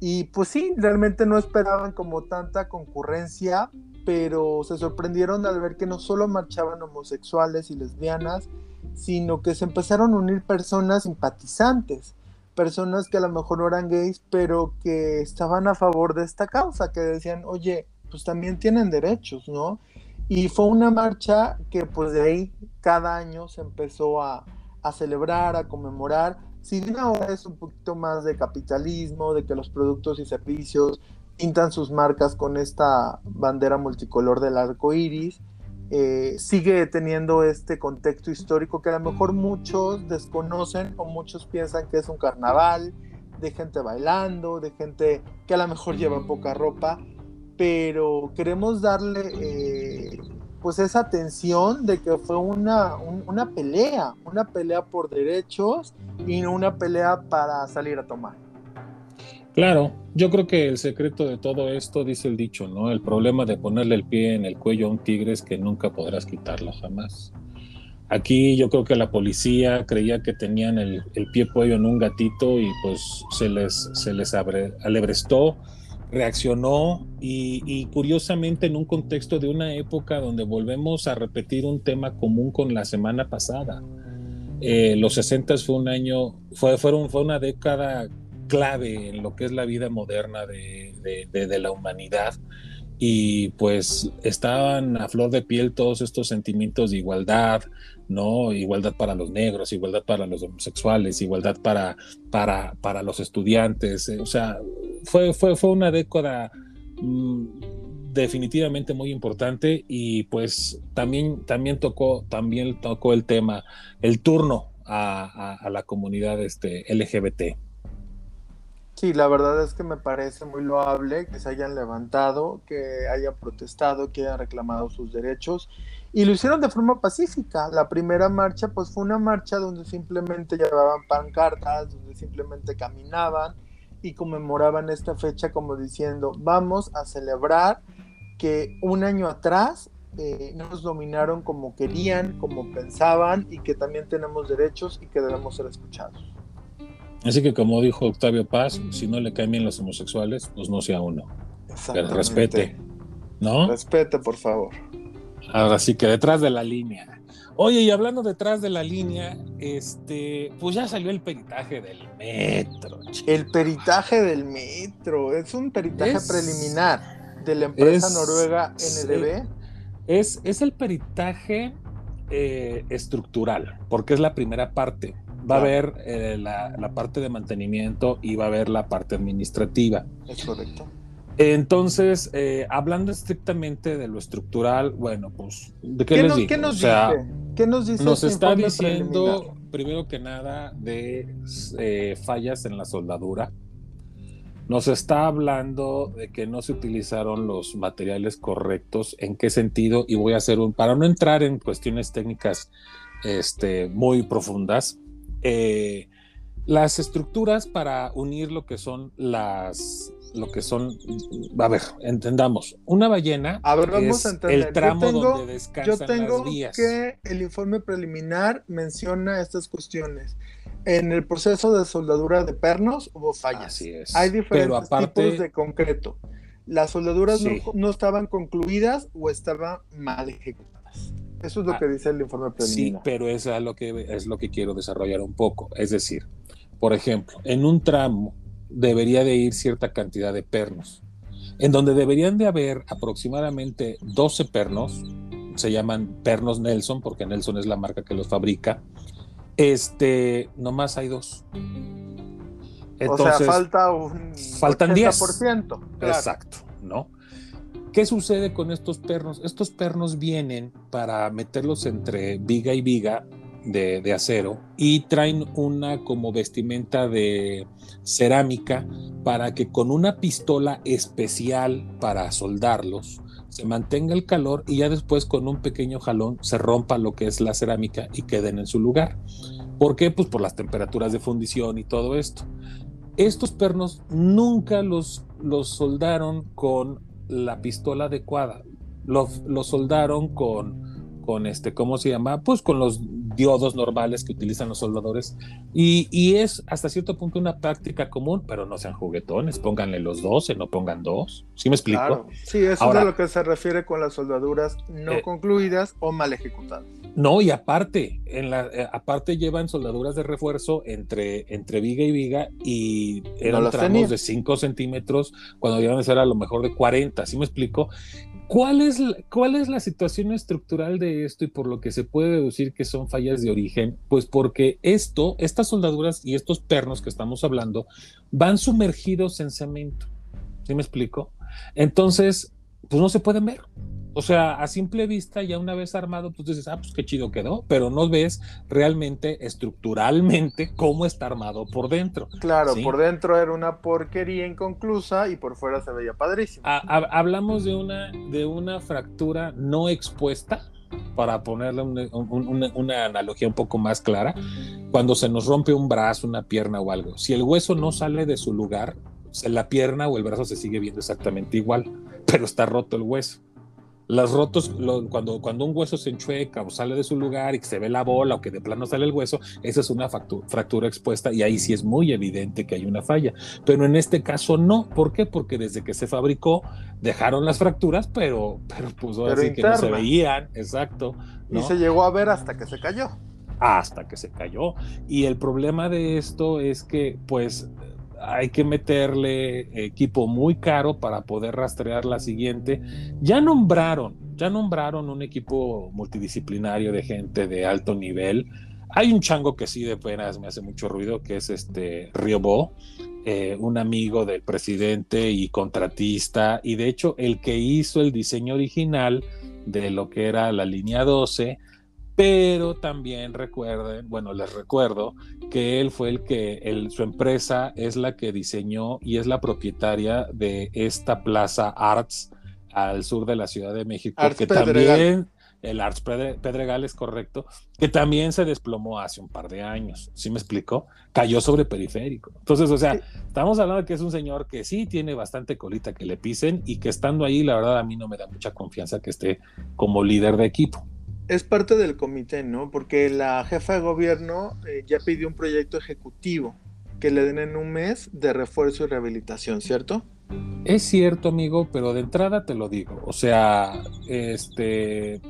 Y pues sí, realmente no esperaban como tanta concurrencia, pero se sorprendieron al ver que no solo marchaban homosexuales y lesbianas, sino que se empezaron a unir personas simpatizantes, personas que a lo mejor no eran gays, pero que estaban a favor de esta causa, que decían, oye, pues también tienen derechos, ¿no? Y fue una marcha que pues de ahí cada año se empezó a, a celebrar, a conmemorar. Si bien ahora es un poquito más de capitalismo, de que los productos y servicios pintan sus marcas con esta bandera multicolor del arco iris. Eh, sigue teniendo este contexto histórico que a lo mejor muchos desconocen o muchos piensan que es un carnaval de gente bailando, de gente que a lo mejor lleva poca ropa, pero queremos darle eh, pues esa atención de que fue una, una pelea, una pelea por derechos y no una pelea para salir a tomar. Claro, yo creo que el secreto de todo esto, dice el dicho, ¿no? El problema de ponerle el pie en el cuello a un tigre es que nunca podrás quitarlo jamás. Aquí yo creo que la policía creía que tenían el, pie cuello en un gatito y pues se les, se les alebrestó, reaccionó y, curiosamente en un contexto de una época donde volvemos a repetir un tema común con la semana pasada. Eh, los 60 fue un año, fue, fueron, fue una década clave en lo que es la vida moderna de, la humanidad y pues estaban a flor de piel todos estos sentimientos de igualdad, ¿no? Igualdad para los negros, igualdad para los homosexuales, igualdad para, para, para los estudiantes, o sea, fue, fue, fue una década mm, definitivamente muy importante y pues también, también, tocó, también tocó el tema, el turno a, a la comunidad este, LGBT. Sí, la verdad es que me parece muy loable que se hayan levantado, que hayan protestado, que hayan reclamado sus derechos y lo hicieron de forma pacífica. La primera marcha pues fue una marcha donde simplemente llevaban pancartas, donde simplemente caminaban y conmemoraban esta fecha como diciendo vamos a celebrar que un año atrás eh, nos dominaron como querían, como pensaban y que también tenemos derechos y que debemos ser escuchados. Así que como dijo Octavio Paz, si no le caen bien los homosexuales, pues no sea uno. Que respete. ¿No? Respete, por favor. Ahora sí que detrás de la línea. Oye, y hablando detrás de la línea, este, pues ya salió el peritaje del metro. El peritaje del metro, es un peritaje preliminar de la empresa noruega NDB. Es, es el peritaje eh, estructural, porque es la primera parte va a haber eh, la, parte de mantenimiento y va a haber la parte administrativa. Es correcto. Entonces, eh, hablando estrictamente de lo estructural, bueno, pues, ¿de qué, les digo? ¿qué nos dice? ¿Qué nos dice? Nos está diciendo, primero que nada de eh, fallas en la soldadura. Nos está hablando de que no se utilizaron los materiales correctos. ¿En qué sentido? Y voy a hacer un, para no entrar en cuestiones técnicas este, muy profundas, eh, las estructuras para unir lo que son las, lo que son, a ver, entendamos, una ballena es el tramo donde descansan yo tengo las vías. que el informe preliminar menciona estas cuestiones. En el proceso de soldadura de pernos hubo fallas. Así es. Hay diferentes tipos de concreto. Las soldaduras no, no, estaban concluidas o estaban mal ejecutadas. Eso es lo ah, que dice el informe preliminar. Sí, pero es lo que es lo que quiero desarrollar un poco. Es decir, por ejemplo, en un tramo debería de ir cierta cantidad de pernos, en donde deberían de haber aproximadamente 12 pernos, se llaman pernos Nelson, porque Nelson es la marca que los fabrica, este, nomás hay dos. Entonces, o sea, falta un faltan 10%. Claro. Exacto, ¿no? ¿Qué sucede con estos pernos? Estos pernos vienen para meterlos entre viga y viga de, acero y traen una como vestimenta de cerámica para que con una pistola especial para soldarlos se mantenga el calor y ya después con un pequeño jalón se rompa lo que es la cerámica y queden en su lugar. ¿Por qué? Pues por las temperaturas de fundición y todo esto. Estos pernos nunca los, los soldaron con la pistola adecuada. Los, los soldaron con, con este, ¿cómo se llama? Pues con los diodos normales que utilizan los soldadores. Y, y, es hasta cierto punto una práctica común, pero no sean juguetones, pónganle los 12, no pongan dos. ¿Sí me explico? Claro. Sí, eso es a lo que se refiere con las soldaduras no eh, concluidas o mal ejecutadas. No, y aparte, en la, eh, aparte llevan soldaduras de refuerzo entre, entre viga y viga y eran no tramos de 5 centímetros cuando iban a ser a lo mejor de 40, ¿sí me explico? ¿Cuál es, ¿Cuál es la situación estructural de esto y por lo que se puede deducir que son fallas de origen? Pues porque esto, estas soldaduras y estos pernos que estamos hablando van sumergidos en cemento. ¿Sí me explico? Entonces, pues no se pueden ver. O sea, a simple vista, ya una vez armado, pues dices, ah, pues qué chido quedó, pero no ves realmente estructuralmente cómo está armado por dentro. Claro, por dentro era una porquería inconclusa y por fuera se veía padrísimo. hablamos de una, de una fractura no expuesta, para ponerle una, una, analogía un poco más clara, cuando se nos rompe un brazo, una pierna o algo, si el hueso no sale de su lugar, la pierna o el brazo se sigue viendo exactamente igual, pero está roto el hueso. Las rotos, cuando, cuando un hueso se enchueca o sale de su lugar y se ve la bola o que de plano sale el hueso, esa es una fractura, expuesta y ahí sí es muy evidente que hay una falla. Pero en este caso no. ¿Por qué? Porque desde que se fabricó dejaron las fracturas, pero, pero pues sí que no se veían. Exacto. Y se llegó a ver hasta que se cayó. Hasta que se cayó. Y el problema de esto es que, pues, hay que meterle equipo muy caro para poder rastrear la siguiente. Ya nombraron, ya nombraron un equipo multidisciplinario de gente de alto nivel. Hay un chango que sí de penas me hace mucho ruido, que es este Riobo, eh, un amigo del presidente y contratista, y de hecho el que hizo el diseño original de lo que era la línea 12 pero también recuerden, bueno, les recuerdo que él fue el que, su empresa es la que diseñó y es la propietaria de esta plaza Arts al sur de la Ciudad de México, que también el Arts Pedregal es correcto, que también se desplomó hace un par de años, ¿sí me explicó? Cayó sobre periférico. Entonces, o sea, estamos hablando de que es un señor que sí tiene bastante colita que le pisen y que estando ahí, la verdad, a mí no me da mucha confianza que esté como líder de equipo es parte del comité, ¿no? Porque la jefa de gobierno eh, ya pidió un proyecto ejecutivo que le den en un mes de refuerzo y rehabilitación, ¿cierto? Es cierto, amigo, pero de entrada te lo digo. O sea, este,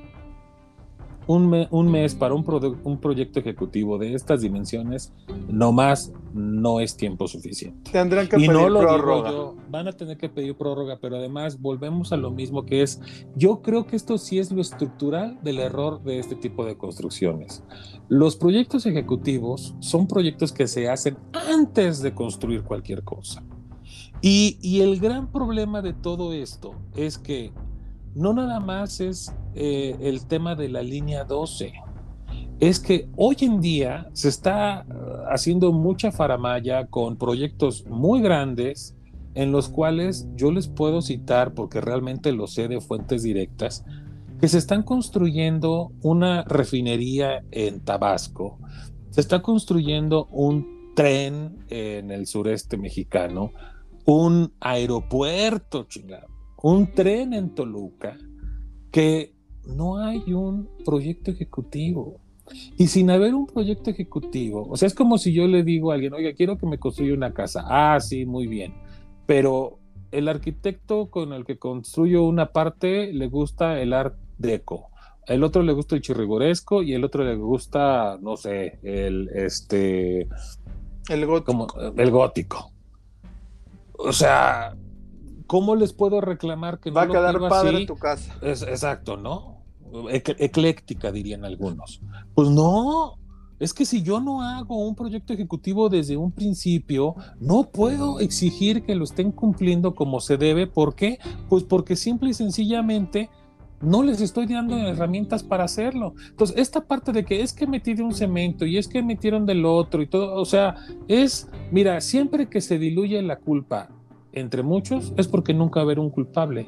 un, mes para un, un, proyecto ejecutivo de estas dimensiones, no más no es tiempo suficiente. Tendrán que pedir prórroga. van a tener que pedir prórroga, pero además volvemos a lo mismo que es, yo creo que esto sí es lo estructural del error de este tipo de construcciones. Los proyectos ejecutivos son proyectos que se hacen antes de construir cualquier cosa. Y, y el gran problema de todo esto es que no nada más es eh, el tema de la línea 12. es que hoy en día se está uh, haciendo mucha faramaya con proyectos muy grandes en los cuales yo les puedo citar, porque realmente lo sé de fuentes directas, que se están construyendo una refinería en Tabasco, se está construyendo un tren en el sureste mexicano, un aeropuerto, chingado, un tren en Toluca, que no hay un proyecto ejecutivo. Y sin haber un proyecto ejecutivo, o sea, es como si yo le digo a alguien, oiga, quiero que me construya una casa. Ah, sí, muy bien. Pero el arquitecto con el que construyo una parte le gusta el art deco. El otro le gusta el chirrigoresco y el otro le gusta, no sé, el este. El gótico. el gótico. O sea, ¿cómo les puedo reclamar que Va a quedar padre tu casa? Es, exacto, ¿no? ecléctica, dirían algunos. Pues no, es que si yo no hago un proyecto ejecutivo desde un principio, no puedo exigir que lo estén cumpliendo como se debe. ¿Por qué? Pues porque simple y sencillamente no les estoy dando herramientas para hacerlo. Entonces, esta parte de que es que metí de un cemento y es que metieron del otro y todo, o sea, es, mira, siempre que se diluye la culpa entre muchos, es porque nunca va a haber un culpable.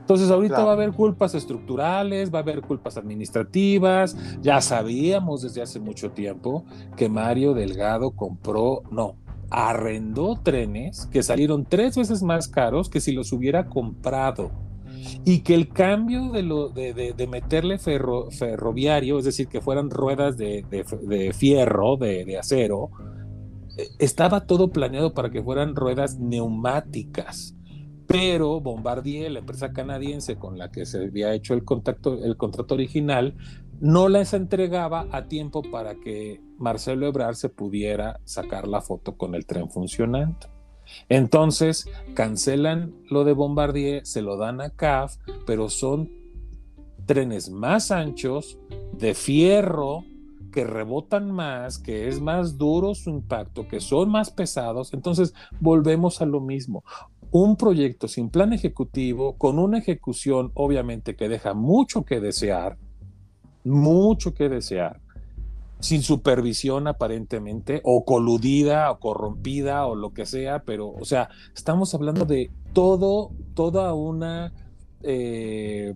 Entonces ahorita va a haber culpas estructurales, va a haber culpas administrativas. Ya sabíamos desde hace mucho tiempo que Mario Delgado compró, no, arrendó trenes que salieron tres veces más caros que si los hubiera comprado. Y que el cambio de, lo, de, meterle ferroviario, es decir, que fueran ruedas de, fierro, de acero, estaba todo planeado para que fueran ruedas neumáticas pero Bombardier, la empresa canadiense con la que se había hecho el, contacto, el contrato original, no les entregaba a tiempo para que Marcelo Ebrard se pudiera sacar la foto con el tren funcionando. Entonces cancelan lo de Bombardier, se lo dan a CAF, pero son trenes más anchos, de fierro, que rebotan más, que es más duro su impacto, que son más pesados. Entonces volvemos a lo mismo un proyecto sin plan ejecutivo, con una ejecución obviamente que deja mucho que desear, mucho que desear, sin supervisión aparentemente, o coludida, o corrompida, o lo que sea, pero, o sea, estamos hablando de todo, toda una eh,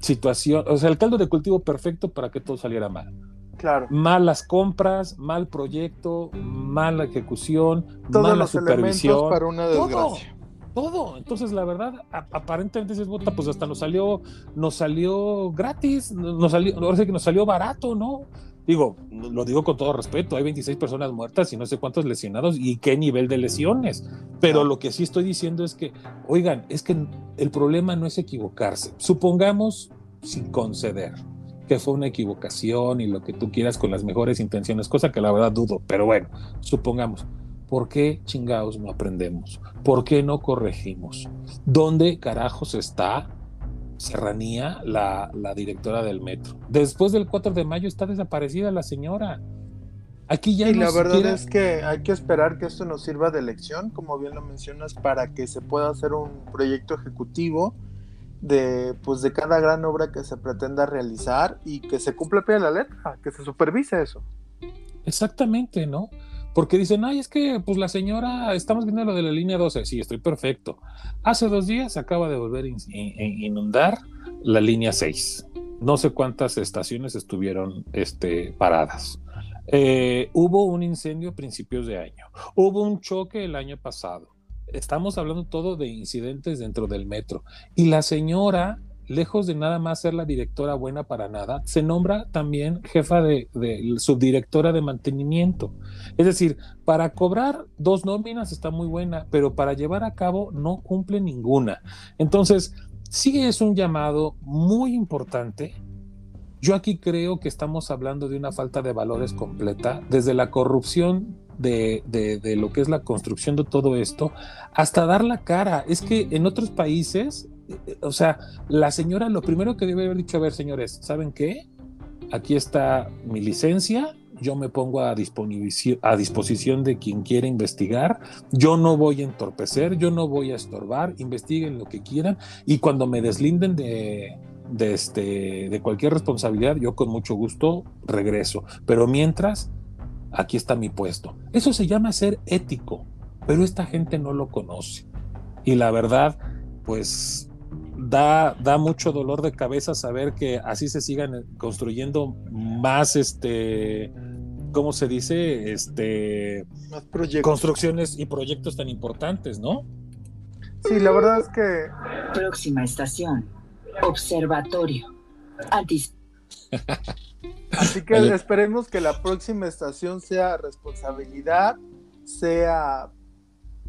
situación, o sea, el caldo de cultivo perfecto para que todo saliera mal. Claro. Malas compras, mal proyecto, mala ejecución, Todos mala los supervisión. para una desgracia todo. Entonces, la verdad, aparentemente es bota, pues hasta nos salió, nos salió gratis, nos salió, ahora sí que nos salió barato, ¿no? Digo, lo digo con todo respeto, hay 26 personas muertas y no sé cuántos lesionados y qué nivel de lesiones. Pero lo que sí estoy diciendo es que, oigan, es que el problema no es equivocarse. Supongamos, sin conceder, que fue una equivocación y lo que tú quieras con las mejores intenciones, cosa que la verdad dudo, pero bueno, supongamos ¿Por qué chingados no aprendemos? ¿Por qué no corregimos? ¿Dónde carajos está Serranía, la, directora del metro? Después del 4 de mayo está desaparecida la señora. Aquí ya y la verdad es que hay que esperar que esto nos sirva de lección, como bien lo mencionas, para que se pueda hacer un proyecto ejecutivo de pues de cada gran obra que se pretenda realizar y que se cumpla pie de la letra, que se supervise eso. Exactamente, ¿no? Porque dicen, ay, es que pues la señora, estamos viendo lo de la línea 12. Sí, estoy perfecto. Hace dos días acaba de volver a inundar la línea 6. No sé cuántas estaciones estuvieron este, paradas. Eh, hubo un incendio a principios de año. Hubo un choque el año pasado. Estamos hablando todo de incidentes dentro del metro. Y la señora lejos de nada más ser la directora buena para nada, se nombra también jefa de, subdirectora de mantenimiento. Es decir, para cobrar dos nóminas está muy buena, pero para llevar a cabo no cumple ninguna. Entonces, sí es un llamado muy importante. Yo aquí creo que estamos hablando de una falta de valores completa, desde la corrupción de, de, lo que es la construcción de todo esto, hasta dar la cara. Es que en otros países o sea, la señora lo primero que debe haber dicho, a ver, señores, ¿saben qué? Aquí está mi licencia, yo me pongo a, a disposición de quien quiera investigar, yo no voy a entorpecer, yo no voy a estorbar, investiguen lo que quieran y cuando me deslinden de, de, este, de cualquier responsabilidad, yo con mucho gusto regreso. Pero mientras, aquí está mi puesto. Eso se llama ser ético, pero esta gente no lo conoce. Y la verdad, pues da, da mucho dolor de cabeza saber que así se sigan construyendo más, este, ¿cómo se dice? Este, más proyectos. construcciones y proyectos tan importantes, ¿no? Sí, la verdad es que... Próxima estación, observatorio. Antis Así que Vale. esperemos que la próxima estación sea responsabilidad, sea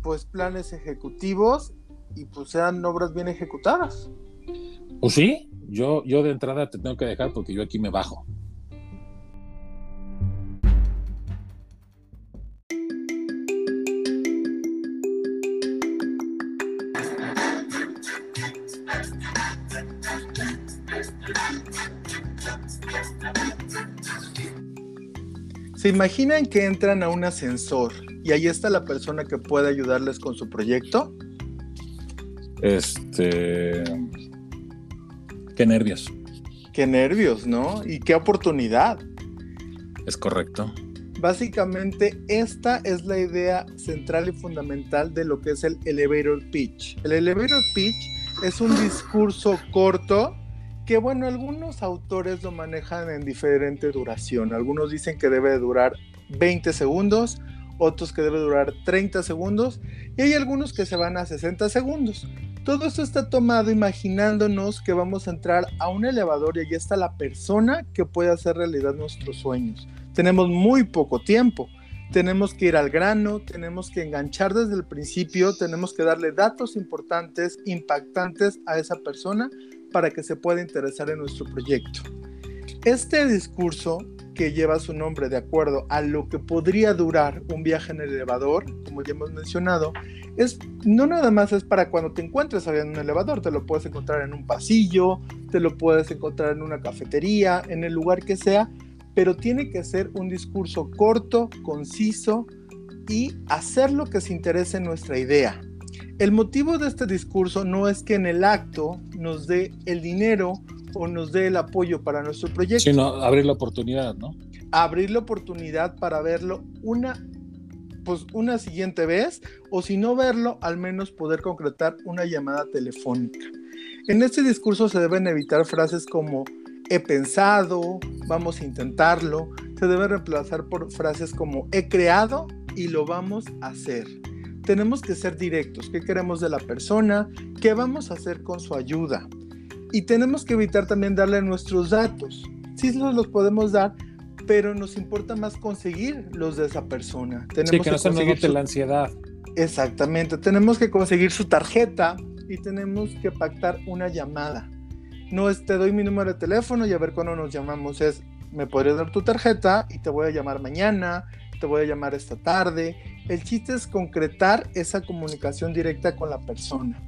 pues planes ejecutivos y pues sean obras bien ejecutadas. Pues sí, yo, yo de entrada te tengo que dejar porque yo aquí me bajo. ¿Se imaginan que entran a un ascensor y ahí está la persona que puede ayudarles con su proyecto? Este. Qué nervios. Qué nervios, ¿no? Y qué oportunidad. Es correcto. Básicamente, esta es la idea central y fundamental de lo que es el elevator pitch. El elevator pitch es un discurso corto que, bueno, algunos autores lo manejan en diferente duración. Algunos dicen que debe durar 20 segundos, otros que debe durar 30 segundos y hay algunos que se van a 60 segundos. Todo esto está tomado imaginándonos que vamos a entrar a un elevador y allí está la persona que puede hacer realidad nuestros sueños. Tenemos muy poco tiempo. Tenemos que ir al grano, tenemos que enganchar desde el principio, tenemos que darle datos importantes, impactantes a esa persona para que se pueda interesar en nuestro proyecto. Este discurso que lleva su nombre de acuerdo a lo que podría durar un viaje en el elevador, como ya hemos mencionado, es no nada más es para cuando te encuentres en un elevador, te lo puedes encontrar en un pasillo, te lo puedes encontrar en una cafetería, en el lugar que sea, pero tiene que ser un discurso corto, conciso y hacer lo que se interese en nuestra idea. El motivo de este discurso no es que en el acto nos dé el dinero o nos dé el apoyo para nuestro proyecto, Sino abrir la oportunidad, ¿no? abrir la oportunidad para verlo una pues una siguiente vez o si no verlo, al menos poder concretar una llamada telefónica. En este discurso se deben evitar frases como he pensado, vamos a intentarlo, se debe reemplazar por frases como he creado y lo vamos a hacer. Tenemos que ser directos, qué queremos de la persona, qué vamos a hacer con su ayuda. Y tenemos que evitar también darle nuestros datos. Sí los, los podemos dar, pero nos importa más conseguir los de esa persona. Tenemos Sí, que no se nos su- la ansiedad. Exactamente, tenemos que conseguir su tarjeta y tenemos que pactar una llamada. No es te doy mi número de teléfono y a ver cuándo nos llamamos, es me podrías dar tu tarjeta y te voy a llamar mañana, te voy a llamar esta tarde. El chiste es concretar esa comunicación directa con la persona.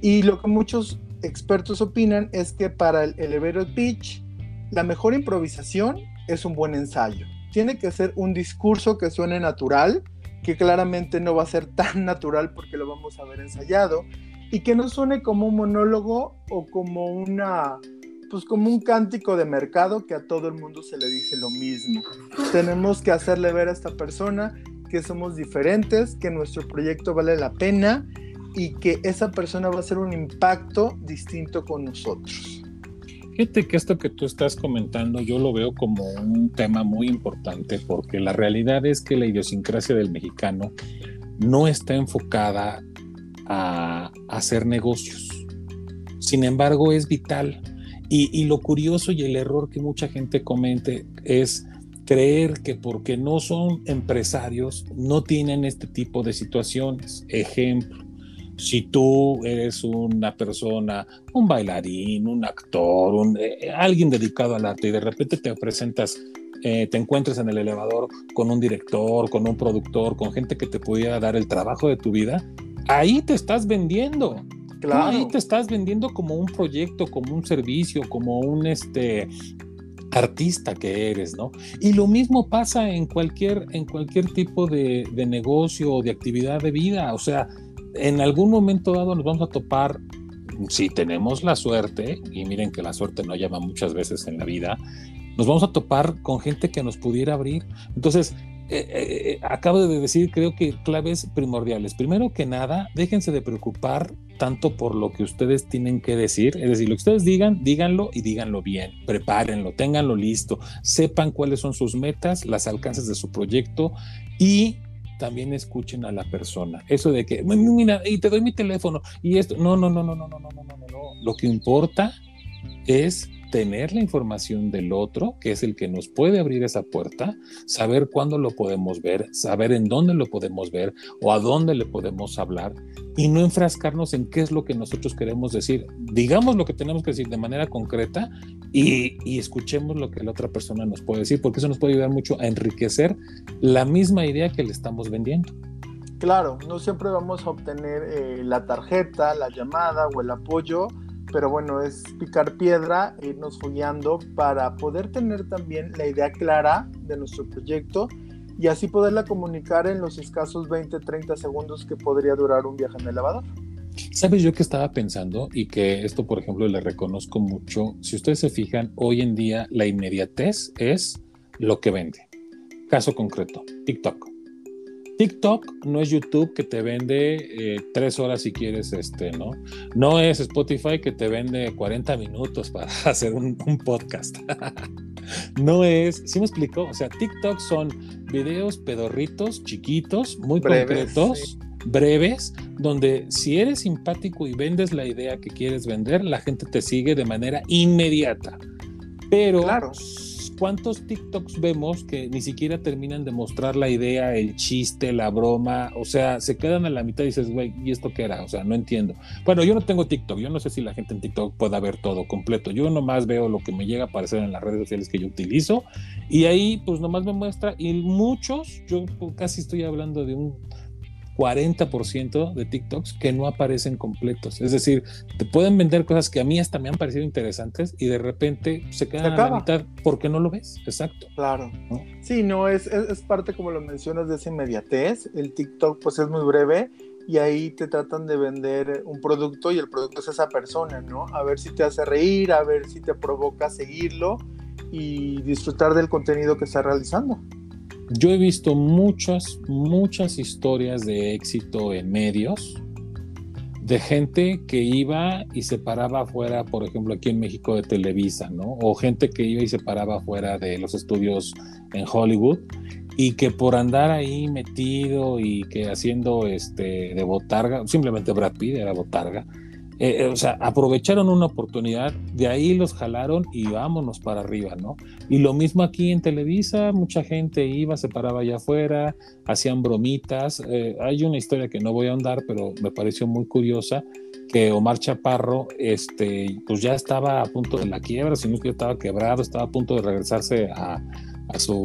Y lo que muchos expertos opinan es que para el elevator pitch, la mejor improvisación es un buen ensayo. Tiene que ser un discurso que suene natural, que claramente no va a ser tan *laughs* natural porque lo vamos a ver ensayado, y que no suene como un monólogo o como una pues como un cántico de mercado que a todo el mundo se le dice lo mismo. Tenemos que hacerle ver a esta persona que somos diferentes, que nuestro proyecto vale la pena y que esa persona va a hacer un impacto distinto con nosotros. Fíjate que esto que tú estás comentando yo lo veo como un tema muy importante porque la realidad es que la idiosincrasia del mexicano no está enfocada a hacer negocios. Sin embargo, es vital. Y, y lo curioso y el error que mucha gente comente es creer que porque no son empresarios no tienen este tipo de situaciones. Ejemplo, si tú eres una persona, un bailarín, un actor, un, eh, alguien dedicado al arte y de repente te presentas, eh, te encuentras en el elevador con un director, con un productor, con gente que te pudiera dar el trabajo de tu vida, ahí te estás vendiendo. Tú ahí te estás vendiendo como un proyecto, como un servicio, como un este artista que eres, ¿no? Y lo mismo pasa en cualquier, en cualquier tipo de, de negocio o de actividad de vida. O sea, en algún momento dado nos vamos a topar si tenemos la suerte, y miren que la suerte no llama muchas veces en la vida, nos vamos a topar con gente que nos pudiera abrir. Entonces, eh, eh, acabo de decir, creo que claves primordiales. Primero que nada, déjense de preocupar tanto por lo que ustedes tienen que decir. Es decir, lo que ustedes digan, díganlo y díganlo bien. Prepárenlo, ténganlo listo. Sepan cuáles son sus metas, las alcances de su proyecto y también escuchen a la persona. Eso de que, mira, y te doy mi teléfono y esto. No, no, no, no, no, no, no, no, no, no. Lo que importa es tener la información del otro, que es el que nos puede abrir esa puerta, saber cuándo lo podemos ver, saber en dónde lo podemos ver o a dónde le podemos hablar y no enfrascarnos en qué es lo que nosotros queremos decir. Digamos lo que tenemos que decir de manera concreta y, escuchemos lo que la otra persona nos puede decir, porque eso nos puede ayudar mucho a enriquecer la misma idea que le estamos vendiendo. Claro, no siempre vamos a obtener eh, la tarjeta, la llamada o el apoyo pero bueno, es picar piedra, irnos follando para poder tener también la idea clara de nuestro proyecto y así poderla comunicar en los escasos 20, 30 segundos que podría durar un viaje en elevador. ¿Sabes yo que estaba pensando y que esto, por ejemplo, le reconozco mucho? Si ustedes se fijan, hoy en día la inmediatez es lo que vende. Caso concreto, TikTok. TikTok no es YouTube que te vende eh, tres horas si quieres, este, ¿no? No es Spotify que te vende 40 minutos para *laughs* hacer un, podcast. *laughs* no es, ¿sí me explico? O sea, TikTok son videos pedorritos, chiquitos, muy concretos. breves, donde si eres simpático y vendes la idea que quieres vender, la gente te sigue de manera inmediata. Pero claro ¿cuántos TikToks vemos que ni siquiera terminan de mostrar la idea, el chiste, la broma? O sea, se quedan a la mitad y dices, güey, ¿y esto qué era? O sea, no entiendo. Bueno, yo no tengo TikTok, yo no sé si la gente en TikTok pueda ver todo completo. Yo nomás veo lo que me llega a aparecer en las redes sociales que yo utilizo y ahí pues nomás me muestra y muchos, yo casi estoy hablando de un 40% de TikToks que no aparecen completos. Es decir, te pueden vender cosas que a mí hasta me han parecido interesantes y de repente se quedan a la mitad porque no lo ves. Exacto. Claro. Sí, no, es, es, parte, como lo mencionas, de esa inmediatez. El TikTok, pues es muy breve y ahí te tratan de vender un producto y el producto es esa persona, ¿no? A ver si te hace reír, a ver si te provoca seguirlo y disfrutar del contenido que está realizando. Yo he visto muchas, muchas historias de éxito en medios de gente que iba y se paraba afuera, por ejemplo, aquí en México de Televisa, ¿no? O gente que iba y se paraba afuera de los estudios en Hollywood y que por andar ahí metido y que haciendo este de botarga, simplemente Brad Pitt era botarga, eh, eh, o sea, aprovecharon una oportunidad, de ahí los jalaron y vámonos para arriba, ¿no? Y lo mismo aquí en Televisa, mucha gente iba, se paraba allá afuera, hacían bromitas. Eh, hay una historia que no voy a ahondar, pero me pareció muy curiosa, que Omar Chaparro, este, pues ya estaba a punto de la quiebra, si no es que estaba quebrado, estaba a punto de regresarse a, su,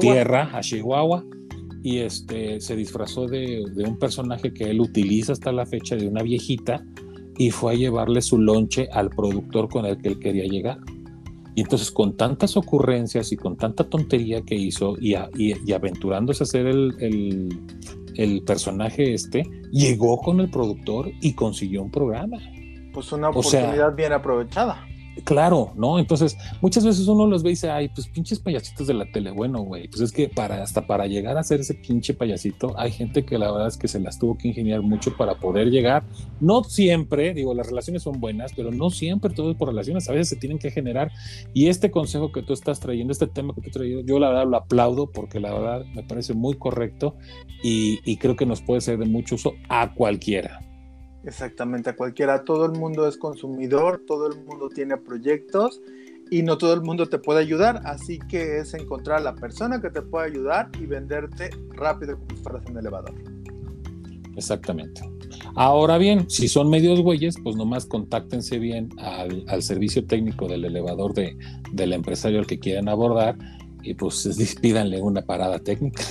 tierra, a Chihuahua y este se disfrazó de, de, un personaje que él utiliza hasta la fecha de una viejita y fue a llevarle su lonche al productor con el que él quería llegar. Y entonces con tantas ocurrencias y con tanta tontería que hizo y, y, aventurándose a ser el, el, personaje este, llegó con el productor y consiguió un programa. Pues una oportunidad bien aprovechada. Claro, ¿no? Entonces, muchas veces uno los ve y dice, ay, pues pinches payasitos de la tele, bueno, güey, pues es que para, hasta para llegar a ser ese pinche payasito, hay gente que la verdad es que se las tuvo que ingeniar mucho para poder llegar. No siempre, digo, las relaciones son buenas, pero no siempre todo es por relaciones, a veces se tienen que generar. Y este consejo que tú estás trayendo, este tema que tú has traído, yo la verdad lo aplaudo porque la verdad me parece muy correcto y creo que nos puede ser de mucho uso a cualquiera. Exactamente, a cualquiera. Todo el mundo es consumidor, todo el mundo tiene proyectos y no todo el mundo te puede ayudar. Así que es encontrar a la persona que te pueda ayudar y venderte rápido como si fueras en elevador. Exactamente. Ahora bien, si son medios güeyes, pues nomás contáctense bien al, al servicio técnico del elevador de, del empresario al que quieren abordar y pues *laughs* pídanle una parada técnica.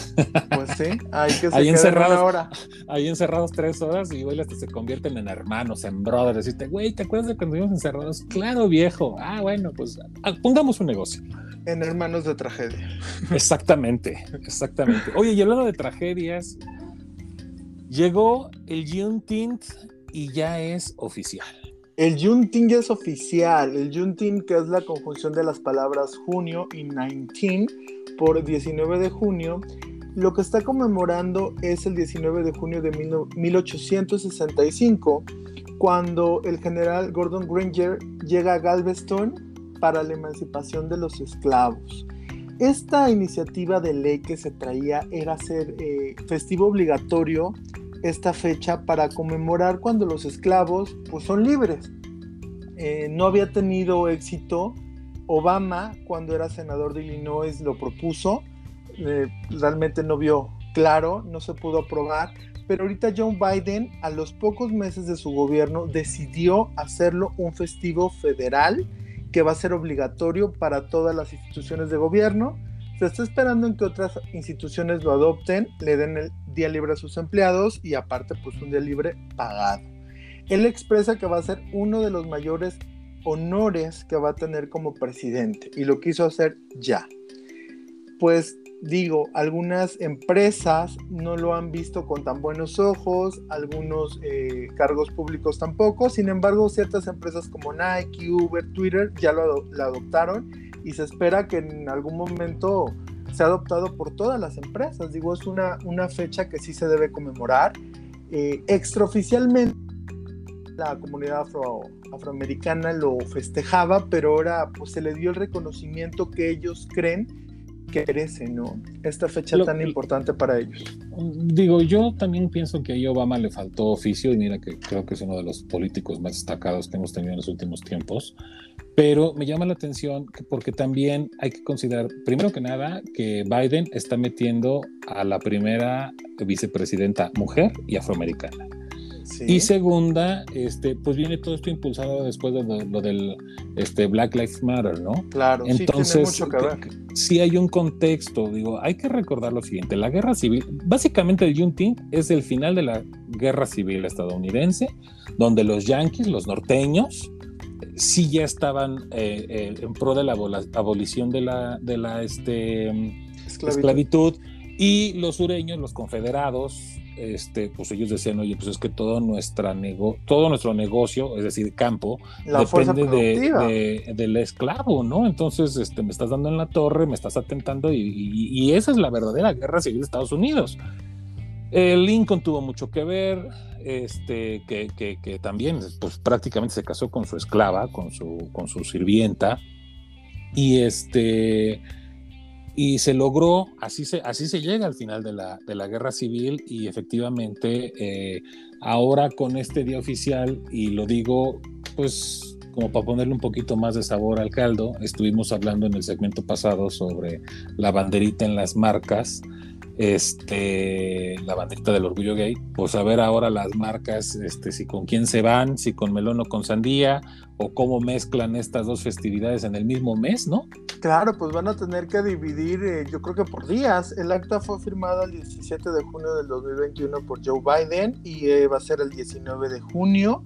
Pues sí, hay que *laughs* se ahí encerrados, hora. *laughs* Ahí encerrados tres horas y güey, hasta se convierten en hermanos, en brothers. Decirte, güey, ¿te acuerdas de cuando íbamos encerrados? Claro, viejo. Ah, bueno, pues ah, pongamos un negocio. En hermanos de tragedia. Exactamente, exactamente. Oye, y hablando de tragedias, llegó el Juneteenth y ya es oficial. El ya es oficial. El Juneteenth, que es la conjunción de las palabras junio y 19 por 19 de junio, lo que está conmemorando es el 19 de junio de 1865, cuando el general Gordon Granger llega a Galveston para la emancipación de los esclavos. Esta iniciativa de ley que se traía era hacer eh, festivo obligatorio esta fecha para conmemorar cuando los esclavos pues, son libres. Eh, no había tenido éxito. Obama, cuando era senador de Illinois, lo propuso. Eh, realmente no vio claro, no se pudo aprobar. Pero ahorita John Biden, a los pocos meses de su gobierno, decidió hacerlo un festivo federal que va a ser obligatorio para todas las instituciones de gobierno. Se está esperando en que otras instituciones lo adopten, le den el día libre a sus empleados y aparte pues un día libre pagado. Él expresa que va a ser uno de los mayores honores que va a tener como presidente y lo quiso hacer ya. Pues digo, algunas empresas no lo han visto con tan buenos ojos, algunos eh, cargos públicos tampoco, sin embargo ciertas empresas como Nike, Uber, Twitter ya lo, adoptaron y se espera que en algún momento sea adoptado por todas las empresas. Digo, es una, una fecha que sí se debe conmemorar. Eh, extraoficialmente la comunidad afroamericana lo festejaba, pero ahora pues, se le dio el reconocimiento que ellos creen merece, ¿no? Esta fecha tan importante para ellos. Digo, yo también pienso que a Obama le faltó oficio y mira que creo que es uno de los políticos más destacados que hemos tenido en los últimos tiempos, pero me llama la atención porque también hay que considerar, primero que nada, que Biden está metiendo a la primera vicepresidenta mujer y afroamericana. Y segunda, este, pues viene todo esto impulsado después de lo, del este, Black Lives Matter, ¿no? Claro, Entonces, sí, tiene mucho que ver. sí hay un contexto, digo, hay que recordar lo siguiente, la guerra civil, básicamente el Juneteenth es el final de la guerra civil estadounidense, donde los yanquis, los norteños, sí ya estaban eh, eh, en pro de la abolición de la, de la este, esclavitud y los sureños, los confederados, este, pues ellos decían, oye, pues es que todo, nuestra nego todo nuestro negocio, es decir, campo, depende de, del esclavo, ¿no? Entonces, este, me estás dando en la torre, me estás atentando y, esa es la verdadera guerra civil de Estados Unidos. El Lincoln tuvo mucho que ver, este, que, que, que, también pues, prácticamente se casó con su esclava, con su, con su sirvienta, y este y se logró, así se, así se llega al final de la, de la guerra civil y efectivamente eh, ahora con este día oficial, y lo digo pues como para ponerle un poquito más de sabor al caldo, estuvimos hablando en el segmento pasado sobre la banderita en las marcas este, la banderita del orgullo gay, pues a ver ahora las marcas, este, si con quién se van, si con melón o con sandía, o cómo mezclan estas dos festividades en el mismo mes, ¿no? Claro, pues van a tener que dividir, eh, yo creo que por días. El acta fue firmado el 17 de junio del 2021 por Joe Biden y eh, va a ser el 19 de junio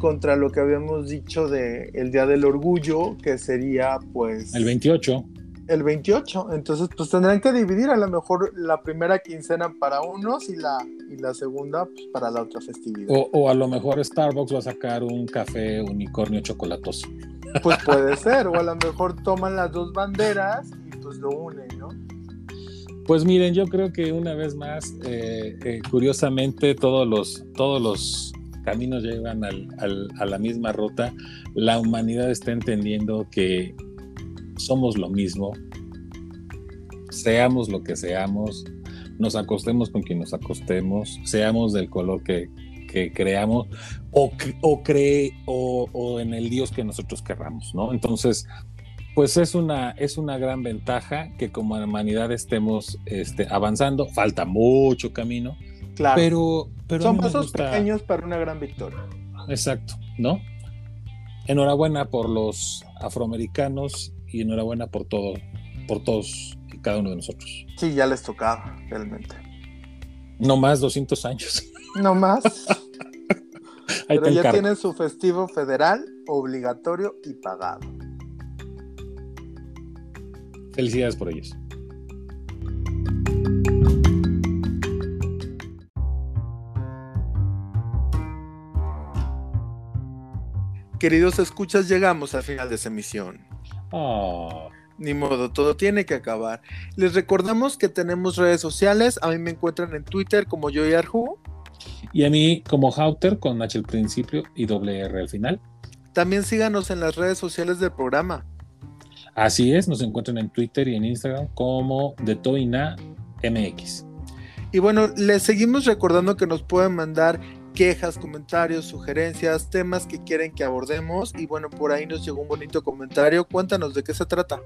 contra lo que habíamos dicho de el Día del Orgullo, que sería pues... El 28 el 28. Entonces, pues tendrán que dividir a lo mejor la primera quincena para unos y la, y la segunda pues, para la otra festividad. O, a lo mejor Starbucks va a sacar un café unicornio chocolatoso. Pues *laughs* puede ser, o a lo mejor toman las dos banderas y pues lo unen, ¿no? Pues miren, yo creo que una vez más, eh, eh, curiosamente, todos los, todos los caminos llevan a la misma ruta. La humanidad está entendiendo que somos lo mismo, seamos lo que seamos, nos acostemos con quien nos acostemos, seamos del color que, creamos o, o cree o, en el Dios que nosotros querramos, ¿no? Entonces, pues es una, es una gran ventaja que como humanidad estemos este, avanzando. Falta mucho camino, claro. pero, pero son pasos pequeños para una gran victoria. Exacto, ¿no? Enhorabuena por los afroamericanos y enhorabuena por todo, por todos y cada uno de nosotros. Sí, ya les tocaba, realmente. No más 200 años. *laughs* No más. Pero ya tienen su festivo federal obligatorio y pagado. Felicidades por ellos. Queridos escuchas, llegamos al final de esta emisión. Oh. Ni modo, todo tiene que acabar. Les recordamos que tenemos redes sociales. A mí me encuentran en Twitter como Joyarhu. Y a mí como Hauter con H al principio y doble R al final. También síganos en las redes sociales del programa. Así es, nos encuentran en Twitter y en Instagram como de Toina MX. Y bueno, les seguimos recordando que nos pueden mandar quejas, comentarios, sugerencias, temas que quieren que abordemos. Y bueno, por ahí nos llegó un bonito comentario. Cuéntanos de qué se trata.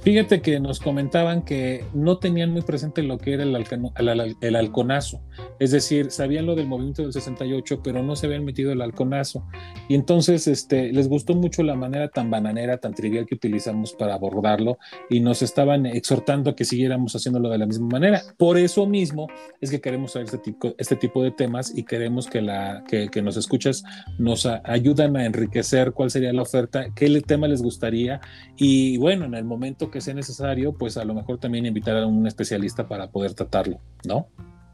Fíjate que nos comentaban que no tenían muy presente lo que era el, el, halconazo, es decir, sabían lo del movimiento del 68, pero no se habían metido el halconazo. Y entonces este, les gustó mucho la manera tan bananera, tan trivial que utilizamos para abordarlo y nos estaban exhortando a que siguiéramos haciéndolo de la misma manera. Por eso mismo es que queremos saber este tipo, este de temas y queremos que, la, que, nos escuchas nos ayudan a enriquecer cuál sería la oferta, qué tema les gustaría y bueno, en el momento momento que sea necesario, pues a lo mejor también invitar a un especialista para poder tratarlo, ¿no?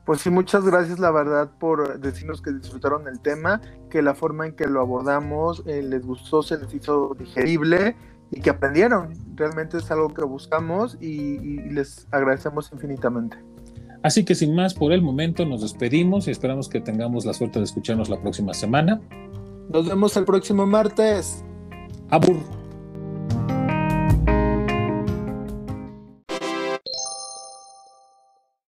Pues sí, muchas gracias, la verdad, por decirnos que disfrutaron el tema, que la forma en que lo abordamos eh, les gustó, se les hizo digerible y que aprendieron. Realmente es algo que buscamos y, y les agradecemos infinitamente. Así que sin más, por el momento nos despedimos y esperamos que tengamos la suerte de escucharnos la próxima semana. Nos vemos el próximo martes. Abur.